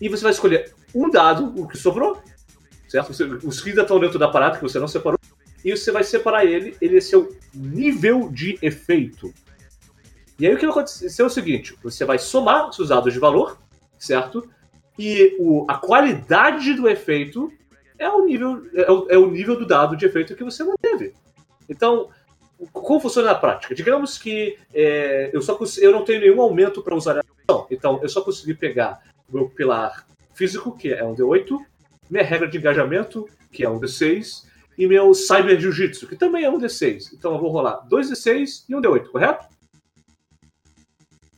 E você vai escolher um dado, o que sobrou, certo? Os que ainda estão dentro da parada que você não separou, e você vai separar ele, ele é seu nível de efeito. E aí o que vai acontecer é o seguinte: você vai somar os seus dados de valor, certo? E o, a qualidade do efeito é o, nível, é, o, é o nível do dado de efeito que você manteve. Então, como funciona na prática? Digamos que é, eu, só, eu não tenho nenhum aumento para usar a ação. Então, eu só consegui pegar meu pilar físico, que é um D8, minha regra de engajamento, que é um D6, e meu Cyber Jiu-Jitsu, que também é um D6. Então eu vou rolar dois D6 e um D8, correto?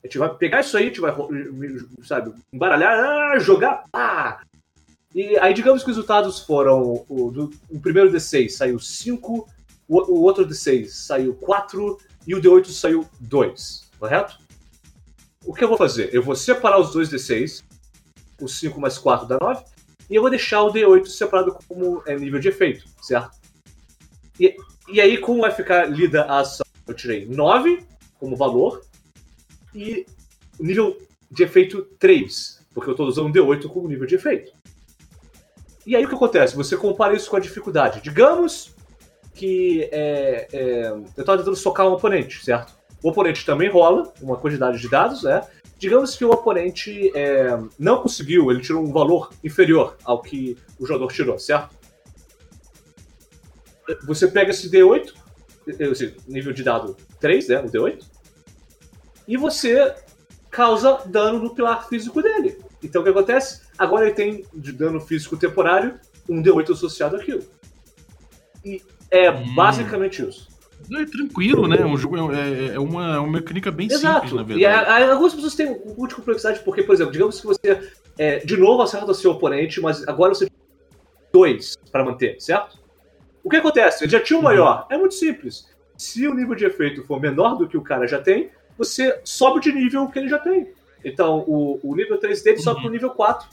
A gente vai pegar isso aí, a gente vai, sabe, embaralhar, ah, jogar, pá! E aí, digamos que os resultados foram: o, do, o primeiro D6 saiu 5, o, o outro D6 saiu 4 e o D8 saiu 2, correto? O que eu vou fazer? Eu vou separar os dois D6, o 5 mais 4 dá 9, e eu vou deixar o D8 separado como é, nível de efeito, certo? E, e aí, como vai ficar lida a ação? Eu tirei 9 como valor, e nível de efeito 3, porque eu estou usando um D8 como nível de efeito. E aí o que acontece? Você compara isso com a dificuldade. Digamos que é, é, eu estava tentando socar um oponente, certo? O oponente também rola uma quantidade de dados, né? Digamos que o oponente é, não conseguiu, ele tirou um valor inferior ao que o jogador tirou, certo? Você pega esse D8, esse nível de dado 3, né? O D8, e você causa dano no pilar físico dele. Então o que acontece? Agora ele tem de dano físico temporário um D8 associado àquilo. E é hum. basicamente isso. É tranquilo, né? O jogo é, é, é, uma, é uma mecânica bem Exato. simples, na verdade. E a, a, algumas pessoas têm um pouco de complexidade, porque, por exemplo, digamos que você é, de novo acerta o seu oponente, mas agora você tem dois para manter, certo? O que acontece? Ele já tinha o um maior. Uhum. É muito simples. Se o nível de efeito for menor do que o cara já tem, você sobe de nível que ele já tem. Então, o, o nível 3 dele sobe pro uhum. nível 4.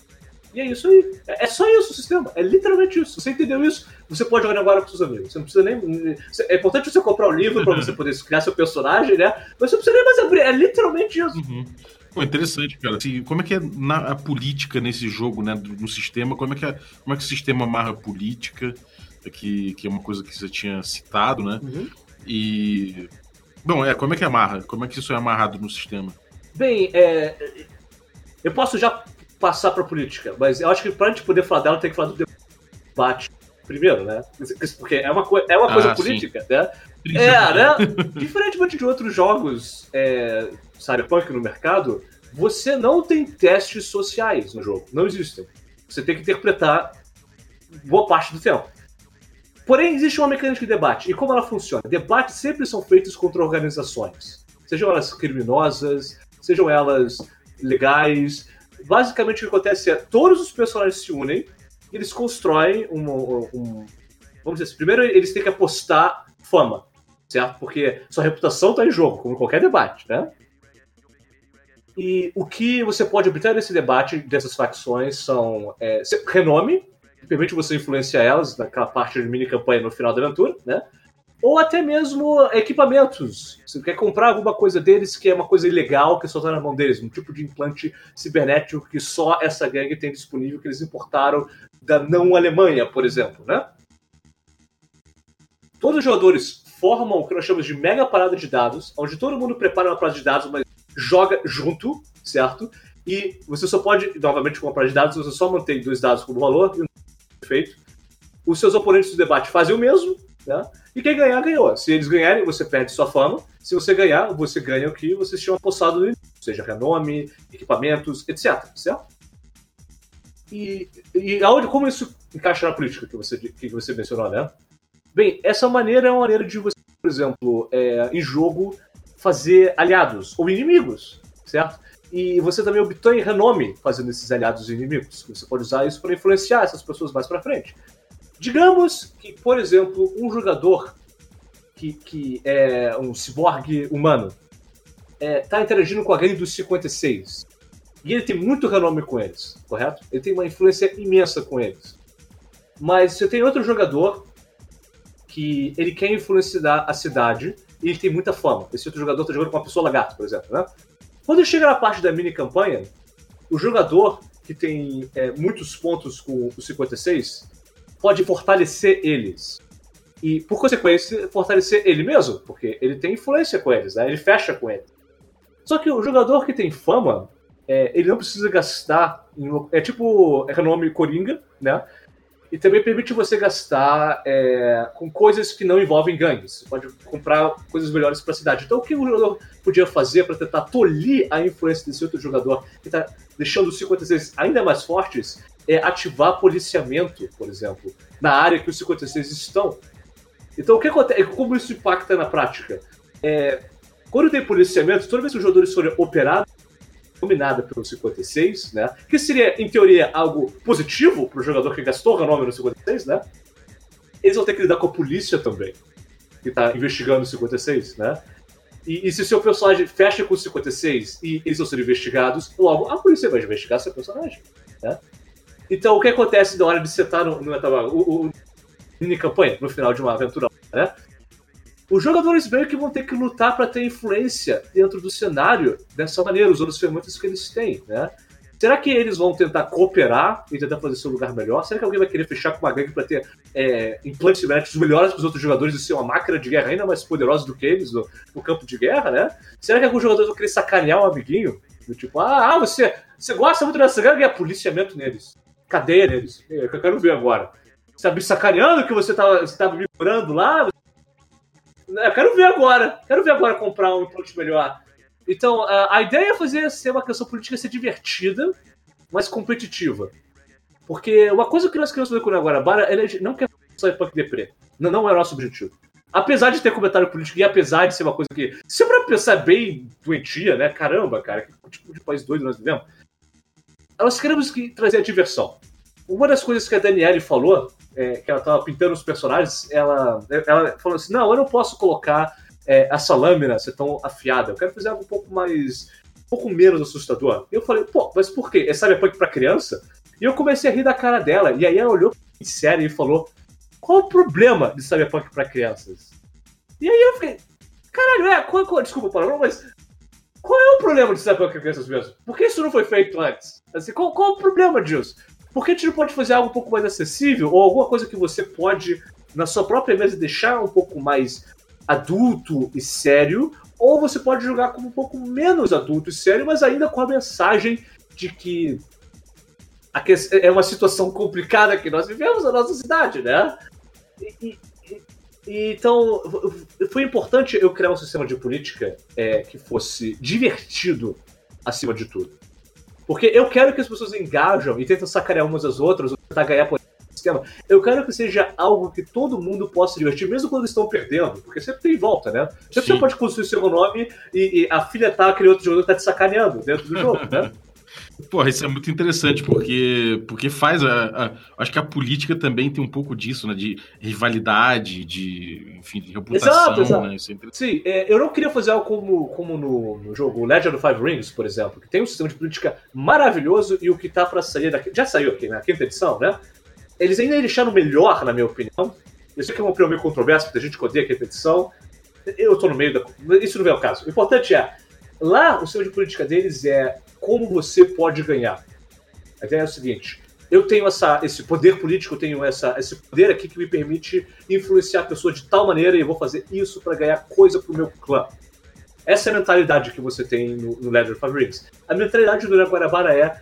E é isso aí. É, é, só isso o sistema. É literalmente isso. Você entendeu isso? Você pode jogar agora com seus amigos. Você não precisa nem. É importante você comprar o um livro para você poder criar seu personagem, né? Mas você não precisa nem mais abrir. É literalmente isso. Uhum. Pô, interessante, cara. Assim, como é que é na, a política nesse jogo, né? No sistema, como é que, é, como é que o sistema amarra a política? Que, que é uma coisa que você tinha citado, né? Uhum. E Bom, é, como é que amarra? Como é que isso é amarrado no sistema? Bem, é, eu posso já passar para política, mas eu acho que para a gente poder falar dela, tem que falar do debate primeiro, né? Porque é uma, é uma coisa ah, política, sim. né? É, né? Diferentemente de outros jogos é, cyberpunk no mercado, você não tem testes sociais no jogo. Não existem. Você tem que interpretar boa parte do tempo. Porém, existe uma mecânica de debate. E como ela funciona? Debates sempre são feitos contra organizações. Sejam elas criminosas, sejam elas legais. Basicamente, o que acontece é todos os personagens se unem e eles constroem um, um, vamos dizer assim, primeiro eles têm que apostar fama, certo? Porque sua reputação está em jogo, como qualquer debate, né? E o que você pode obter nesse debate dessas facções são é, renome, que permite você influenciar elas naquela parte de mini campanha no final da aventura, né? Ou até mesmo equipamentos. Você quer comprar alguma coisa deles que é uma coisa ilegal que só está na mão deles, um tipo de implante cibernético que só essa gangue tem disponível, que eles importaram da não Alemanha, por exemplo, né? Todos os jogadores formam o que nós chamamos de mega parada de dados, onde todo mundo prepara uma parada de dados, mas joga junto, certo? E você só pode, novamente, com uma parada de dados, você só mantém dois dados como valor e um feito. Os seus oponentes do debate fazem o mesmo, né? E quem ganhar, ganhou. Se eles ganharem, você perde sua fama. Se você ganhar, você ganha o que vocês tinham apostado no seja renome, equipamentos, etc. Certo? E, e aonde, como isso encaixa na política que você, que você mencionou, né? Bem, essa maneira é uma maneira de você, por exemplo, é, em jogo, fazer aliados ou inimigos, certo? E você também obtém renome fazendo esses aliados inimigos. Você pode usar isso para influenciar essas pessoas mais para frente. Digamos que, por exemplo, um jogador que, que é um ciborgue humano está é, interagindo com a gangue dos 56. E ele tem muito renome com eles, correto? Ele tem uma influência imensa com eles. Mas você tem outro jogador que ele quer influenciar a cidade e ele tem muita fama. Esse outro jogador está jogando com uma pessoa lagarto, por exemplo, né? Quando chega na parte da mini campanha, o jogador que tem é, muitos pontos com os 56 pode fortalecer eles. E, por consequência, fortalecer ele mesmo, porque ele tem influência com eles, né? ele fecha com eles. Só que o jogador que tem fama, é, ele não precisa gastar. Em, é tipo é renome Coringa, né? E também permite você gastar é, com coisas que não envolvem gangues. Você pode comprar coisas melhores para a cidade. Então, o que o jogador podia fazer para tentar tolir a influência desse outro jogador, que está deixando os 56 ainda mais fortes, é ativar policiamento, por exemplo, na área que os 56 estão. Então, o que acontece? Como isso impacta na prática? É, quando tem policiamento, toda vez que os jogadores forem operados, dominada pelo 56, né? Que seria, em teoria, algo positivo para o jogador que gastou o nome no 56, né? Eles vão ter que lidar com a polícia também, que está investigando o 56, né? E, e, se seu personagem fecha com o 56 e eles vão ser investigados, logo a polícia vai investigar seu personagem, né? Então, o que acontece na hora de setar no, no, o, o mini campanha no final de uma aventura, né? os jogadores meio que vão ter que lutar para ter influência dentro do cenário dessa maneira, usando as ferramentas que eles têm, né? Será que eles vão tentar cooperar e tentar fazer seu lugar melhor? Será que alguém vai querer fechar com uma gangue para ter é, implantes cibernéticos melhores para os outros jogadores e ser uma máquina de guerra ainda mais poderosa do que eles no, no, campo de guerra, né? Será que alguns jogadores vão querer sacanear um amiguinho? Do tipo, ah, ah você, você gosta muito dessa gangue? É policiamento neles. Cadeia neles. É, eu quero ver agora. Você tá me sacaneando que você estava você tava me curando lá? Eu quero ver agora. Quero ver agora comprar um implante melhor. Então, a, ideia é fazer ser uma questão política ser divertida, mas competitiva. Porque uma coisa que nós queremos fazer com o Guarabara é não quer Cyberpunk Deprê. Não, não é nosso objetivo. Apesar de ter comentário político e apesar de ser uma coisa que, se pra pensar bem doentia, né? Caramba, cara, que tipo de país doido nós vivemos. Nós queremos que, trazer a diversão. Uma das coisas que a Daniele falou é, que ela estava pintando os personagens, ela, ela falou assim: não, eu não posso colocar é, essa lâmina ser tão afiada, eu quero fazer algo um pouco mais. um pouco menos assustador. E eu falei, pô, mas por quê? É cyberpunk pra criança? E eu comecei a rir da cara dela, e aí ela olhou sério e falou: qual o problema de cyberpunk pra crianças? E aí eu fiquei, caralho, é, qual, qual, desculpa o palavrão, mas qual é o problema de cyberpunk pra crianças mesmo? Por que isso não foi feito antes? Assim, qual, qual o problema disso? Por que a gente não pode fazer algo um pouco mais acessível? Ou alguma coisa que você pode, na sua própria mesa, deixar um pouco mais adulto e sério? Ou você pode jogar como um pouco menos adulto e sério, mas ainda com a mensagem de que é uma situação complicada que nós vivemos na nossa cidade, né? E, então, foi importante eu criar um sistema de política é, que fosse divertido acima de tudo. Porque eu quero que as pessoas engajam e tentem sacanear umas às outras, ou tentar ganhar por sistema. Eu quero que seja algo que todo mundo possa divertir, mesmo quando estão perdendo, porque sempre tem volta, né? Sempre Sim. você pode construir seu nome e, e, a filha tá, aquele outro jogador tá te sacaneando dentro do jogo, né? Porra, isso é muito interessante, porque, porque faz a, a, Acho que a política também tem um pouco disso, né? De rivalidade, de, enfim, de reputação, exato, exato. né? Isso é Sim, é, eu não queria fazer algo como, como no, no jogo Legend of Five Rings, por exemplo, que tem um sistema de política maravilhoso e o que tá para sair daqui. Já saiu aqui, na né? quinta edição, né? Eles ainda deixaram melhor, na minha opinião. Eu sei que é uma opinião meio controversa, porque a gente odeia a quinta edição. Eu tô no meio da. Isso não é o caso. O importante é. Lá, o sistema de política deles é como você pode ganhar. A ideia é o seguinte: eu tenho essa, esse poder político, eu tenho essa, esse poder aqui que me permite influenciar a pessoa de tal maneira e eu vou fazer isso para ganhar coisa pro meu clã. Essa é a mentalidade que você tem no, no of Rings. A mentalidade do Guarabara é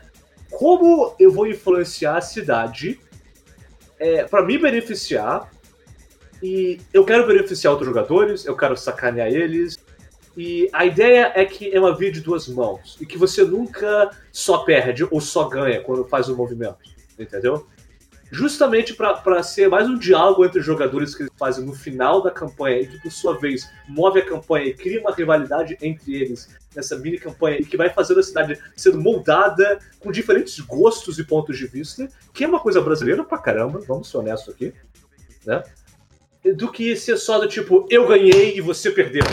como eu vou influenciar a cidade é, para me beneficiar e eu quero beneficiar outros jogadores, eu quero sacanear eles, e a ideia é que é uma via de duas mãos. E que você nunca só perde ou só ganha quando faz um movimento. Entendeu? justamente para ser mais um diálogo entre os jogadores que eles fazem no final da campanha e que, por sua vez, move a campanha e cria uma rivalidade entre eles nessa mini campanha e que vai fazendo a cidade sendo moldada com diferentes gostos e pontos de vista, que é uma coisa brasileira pra caramba, vamos ser honestos aqui, né? Do que ser só do tipo, eu ganhei e você perdeu.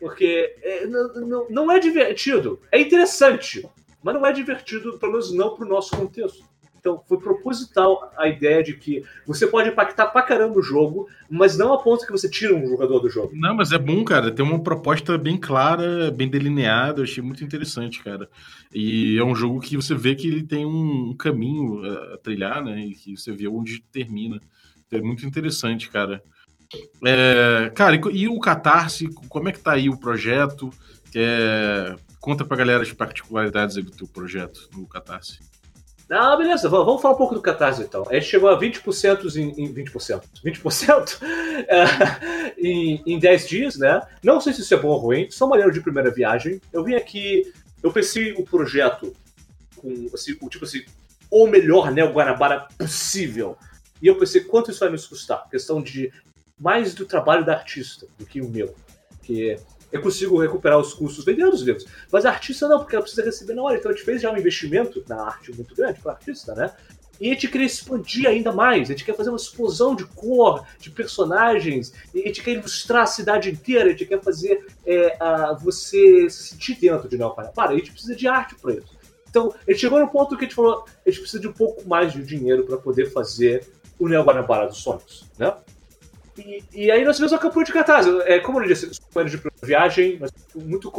Porque é, não, não, é divertido. É interessante, mas não é divertido, pelo menos não pro nosso contexto. Então foi proposital a ideia de que você pode impactar pra caramba o jogo, mas não a ponto que você tira um jogador do jogo. Não, mas é bom, cara. Tem uma proposta bem clara, bem delineada. Eu achei muito interessante, cara. E é um jogo que você vê que ele tem um caminho a trilhar, né? E que você vê onde termina. É muito interessante, cara. É, cara, e o Catarse, como é que tá aí o projeto? É, conta pra galera as particularidades do teu projeto no Catarse. Ah, beleza, vamos falar um pouco do Catarse então. A gente chegou a 20% em, em 20%, 20% é, em, em 10 dias, né? Não sei se isso é bom ou ruim, só maneiro de primeira viagem. Eu vim aqui, eu pensei o projeto com, assim, o tipo assim, o melhor Neo Guanabara possível. E eu pensei, quanto isso vai nos custar? Questão de mais do trabalho da artista do que o meu. Que eu consigo recuperar os custos vendendo os livros. Mas a artista não, porque ela precisa receber na hora. Então a gente fez já um investimento na arte muito grande para artista, né? E a gente queria expandir ainda mais, a gente quer fazer uma explosão de cor, de personagens, a gente quer ilustrar a cidade inteira, a gente quer fazer é, a, você se sentir dentro de Neo Para, a gente precisa de arte para isso. Então, a gente chegou no ponto que a gente falou, a gente precisa de um pouco mais de dinheiro para poder fazer o Neo Guanabara dos Sonhos, né? E, aí nós fizemos uma campanha de cartaz. É, como eu disse, companheiros de viagem, mas muito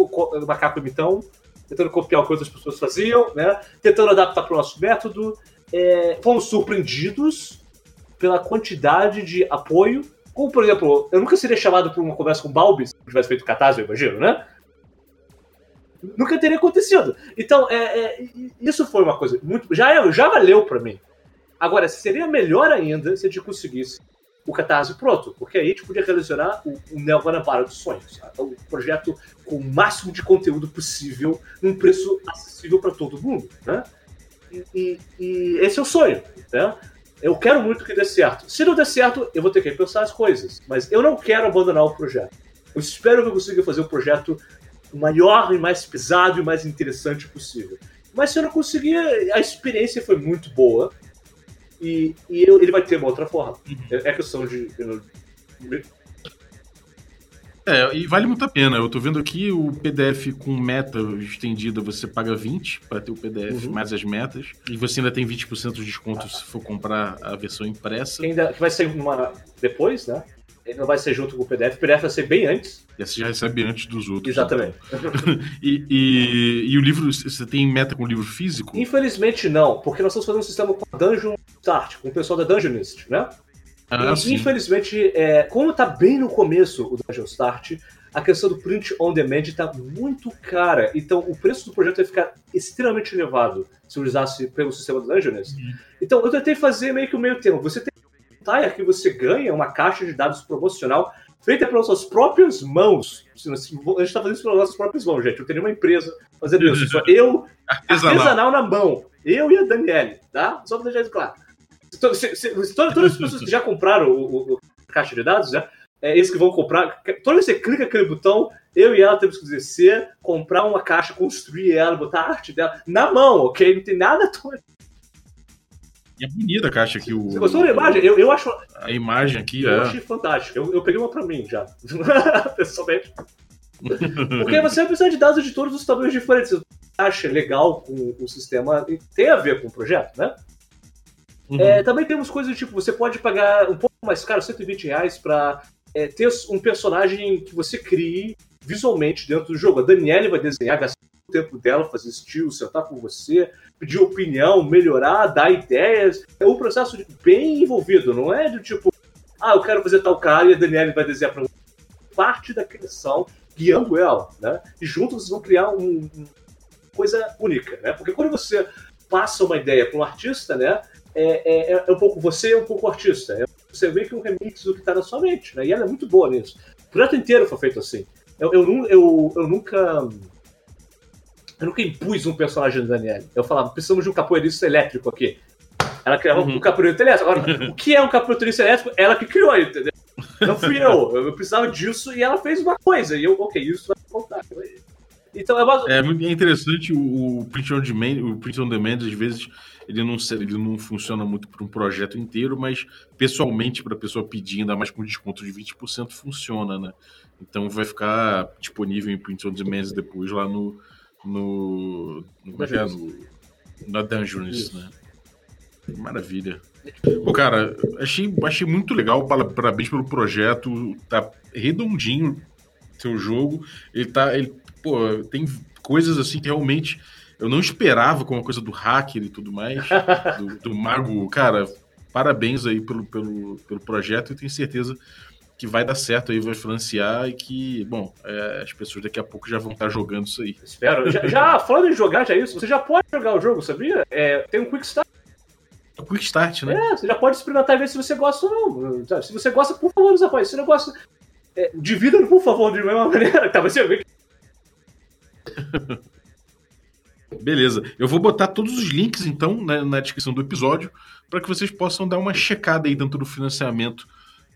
macaco imitão, tentando copiar o que outras pessoas faziam, né? Tentando adaptar para o nosso método. É, fomos surpreendidos pela quantidade de apoio. Como, por exemplo, eu nunca seria chamado para uma conversa com o Balbi se eu tivesse feito catarse, eu imagino, né? Nunca teria acontecido. Então, é, é, isso foi uma coisa muito. Já, já valeu para mim. Agora, seria melhor ainda se a gente conseguisse o Catarse pronto, porque aí a gente podia realizar o, o Neo Guanabara dos Sonhos, tá? o projeto com o máximo de conteúdo possível, num preço acessível para todo mundo, né? E, e, e, esse é o sonho, né? Eu quero muito que dê certo. Se não der certo, eu vou ter que repensar as coisas, mas eu não quero abandonar o projeto. Eu espero que eu consiga fazer o projeto o maior e mais pesado e mais interessante possível. Mas se eu não conseguir, a experiência foi muito boa e, e ele vai ter uma outra forma. Uhum. É, é questão de. É, e vale muito a pena. Eu tô vendo aqui o PDF com meta estendida, você paga 20 para ter o PDF uhum. mais as metas. E você ainda tem 20% de desconto se for comprar a versão impressa. Ainda que vai ser uma depois, né? Ele não vai ser junto com o PDF. O PDF vai ser bem antes. E você já recebe antes dos outros. Exatamente. Então. e, e, e, o livro, você tem meta com o livro físico? Infelizmente não, porque nós estamos fazendo um sistema com a Dungeon Start, com o pessoal da Dungeonist, né? Ah, e, infelizmente, é, como está bem no começo o Dungeon Start, a questão do print on demand está muito cara. Então, o preço do projeto vai ficar extremamente elevado se usasse pelo sistema do Dungeonist. Uhum. Então, eu tentei fazer meio que o meio termo. Você tem Tire que você ganha uma caixa de dados promocional feita pelas suas próprias mãos. A gente está fazendo isso pelas nossas próprias mãos, gente. Eu tenho uma empresa fazendo isso. Só eu, artesanal. artesanal na mão. Eu e a Daniele, tá? Só para deixar isso claro. todas, todas as pessoas que já compraram o, o, o caixa de dados, né? É esses que vão comprar. Toda vez que você clica aquele botão, eu e ela temos que descer, comprar uma caixa, construir ela, botar a arte dela na mão, ok? Não tem nada e é bonita a caixa aqui. O, Você gostou da imagem? Eu, eu acho. A imagem aqui, eu é. achei fantástico. Eu, eu peguei uma pra mim já. Pessoalmente. Porque você vai precisar de dados de todos os tamanhos diferentes. Você acha legal com o sistema. Tem a ver com o projeto, né? Uhum. É, também temos coisas tipo, você pode pagar um pouco mais caro, 120 reais, pra é, ter um personagem que você crie visualmente dentro do jogo. A Daniele vai desenhar, gastar tempo dela, fazer estilo, sentar com você, pedir opinião, melhorar, dar ideias. É um processo bem envolvido, não é do tipo, ah, eu quero fazer tal cara e a Daniela vai desenhar para parte da criação, guiando ela, né? E juntos vocês vão criar uma um, coisa única, né? Porque quando você passa uma ideia para um artista, né? É, é, é, um pouco você é um pouco artista. É, você vê que é um remix do que está na sua mente, né? E ela é muito boa nisso. O projeto inteiro foi feito assim. Eu, eu, eu, eu nunca eu nunca impus um personagem do Daniel. Eu falava, precisamos de um capoeirista elétrico aqui. Ela criava Uhum. o capiroto elétrico. Agora, o que é um capiroto elétrico? Ela que criou, entendeu? Não fui eu. Eu precisava disso e ela fez uma coisa. E eu, ok, isso vai voltar. Então é uma... É interessante o, o print on demand, o print on demand às vezes ele não, ele não funciona muito para um projeto inteiro, mas pessoalmente para a pessoa pedir, ainda mais com desconto de 20%, funciona, né? Então vai ficar disponível em print on demand depois lá no no, no, é é? no na Dungeons, Isso. né? Maravilha. Pô, cara, achei, achei muito legal. Parabéns pelo projeto. Tá redondinho seu jogo. Ele tá. Ele, pô, tem coisas assim que realmente eu não esperava com a coisa do hacker e tudo mais. do, do mago. Cara, parabéns aí pelo, pelo, pelo projeto. Eu tenho certeza que vai dar certo aí, vai financiar e que, bom, é, as pessoas daqui a pouco já vão estar jogando isso aí. Espero. Já, já, falando em jogar, já isso, você já pode jogar o jogo, sabia? É, tem um Quick Start. É o Quick Start, né? É, você já pode experimentar e ver se você gosta ou não. Se você gosta, por favor, nos apoie. Se você não gosta, é, divida, por favor, de mesma maneira. Tá, você vê que Beleza. Eu vou botar todos os links, então, na, na descrição do episódio, para que vocês possam dar uma checada aí dentro do financiamento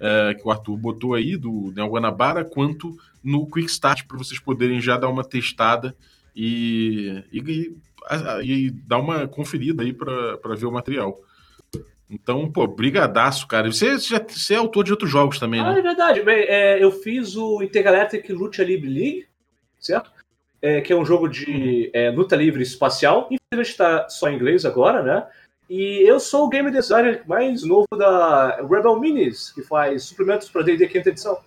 é, que o Arthur botou aí, do Neo Guanabara, quanto no Quick Start, para vocês poderem já dar uma testada e, e, e- dar uma conferida aí para ver o material. Então, pô, brigadaço, cara. Você, já, você é autor de outros jogos também, Ah, né? é verdade. Bem, é, eu fiz o Intergalactic Lucha Libre League, certo? É, que é um jogo de é, luta livre espacial. Infelizmente está só em inglês agora, né? E eu sou o game designer mais novo da Rebel Minis, que faz suplementos para D&D quinta edição.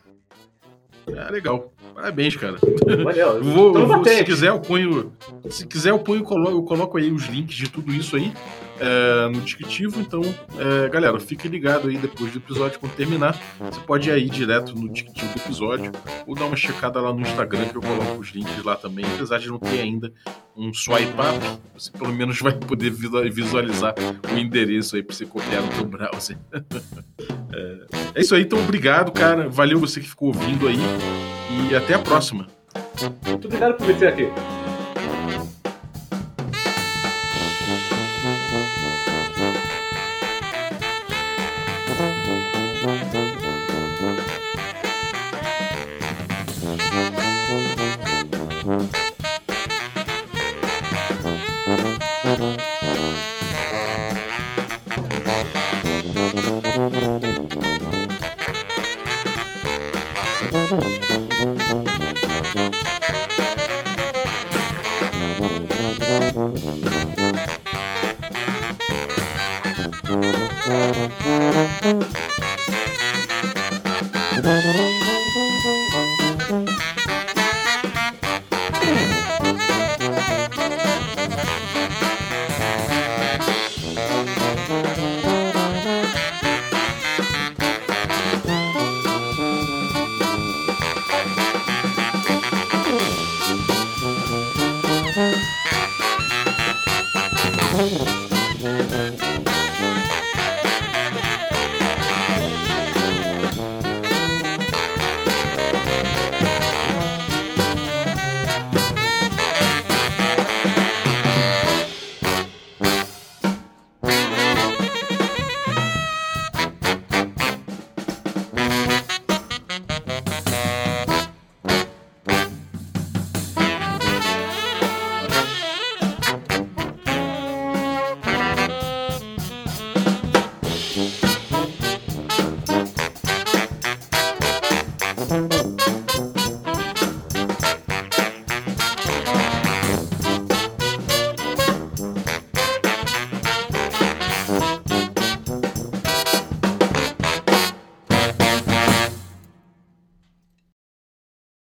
Ah, legal. Parabéns, cara. Maneiro. Eu vou, no vou- se quiser, eu ponho. Se quiser, eu ponho, eu coloco aí os links de tudo isso aí é, no descritivo. Então, é, galera, fique ligado aí depois do episódio, quando terminar. Você pode ir aí direto no descritivo do episódio ou dar uma checada lá no Instagram que eu coloco os links lá também. Apesar de não ter ainda um swipe up, você pelo menos vai poder visu- visualizar o endereço aí para você copiar no seu browser. é, é isso aí, então obrigado, cara. Valeu você que ficou ouvindo aí e até a próxima. Muito obrigado por ter aqui. thank you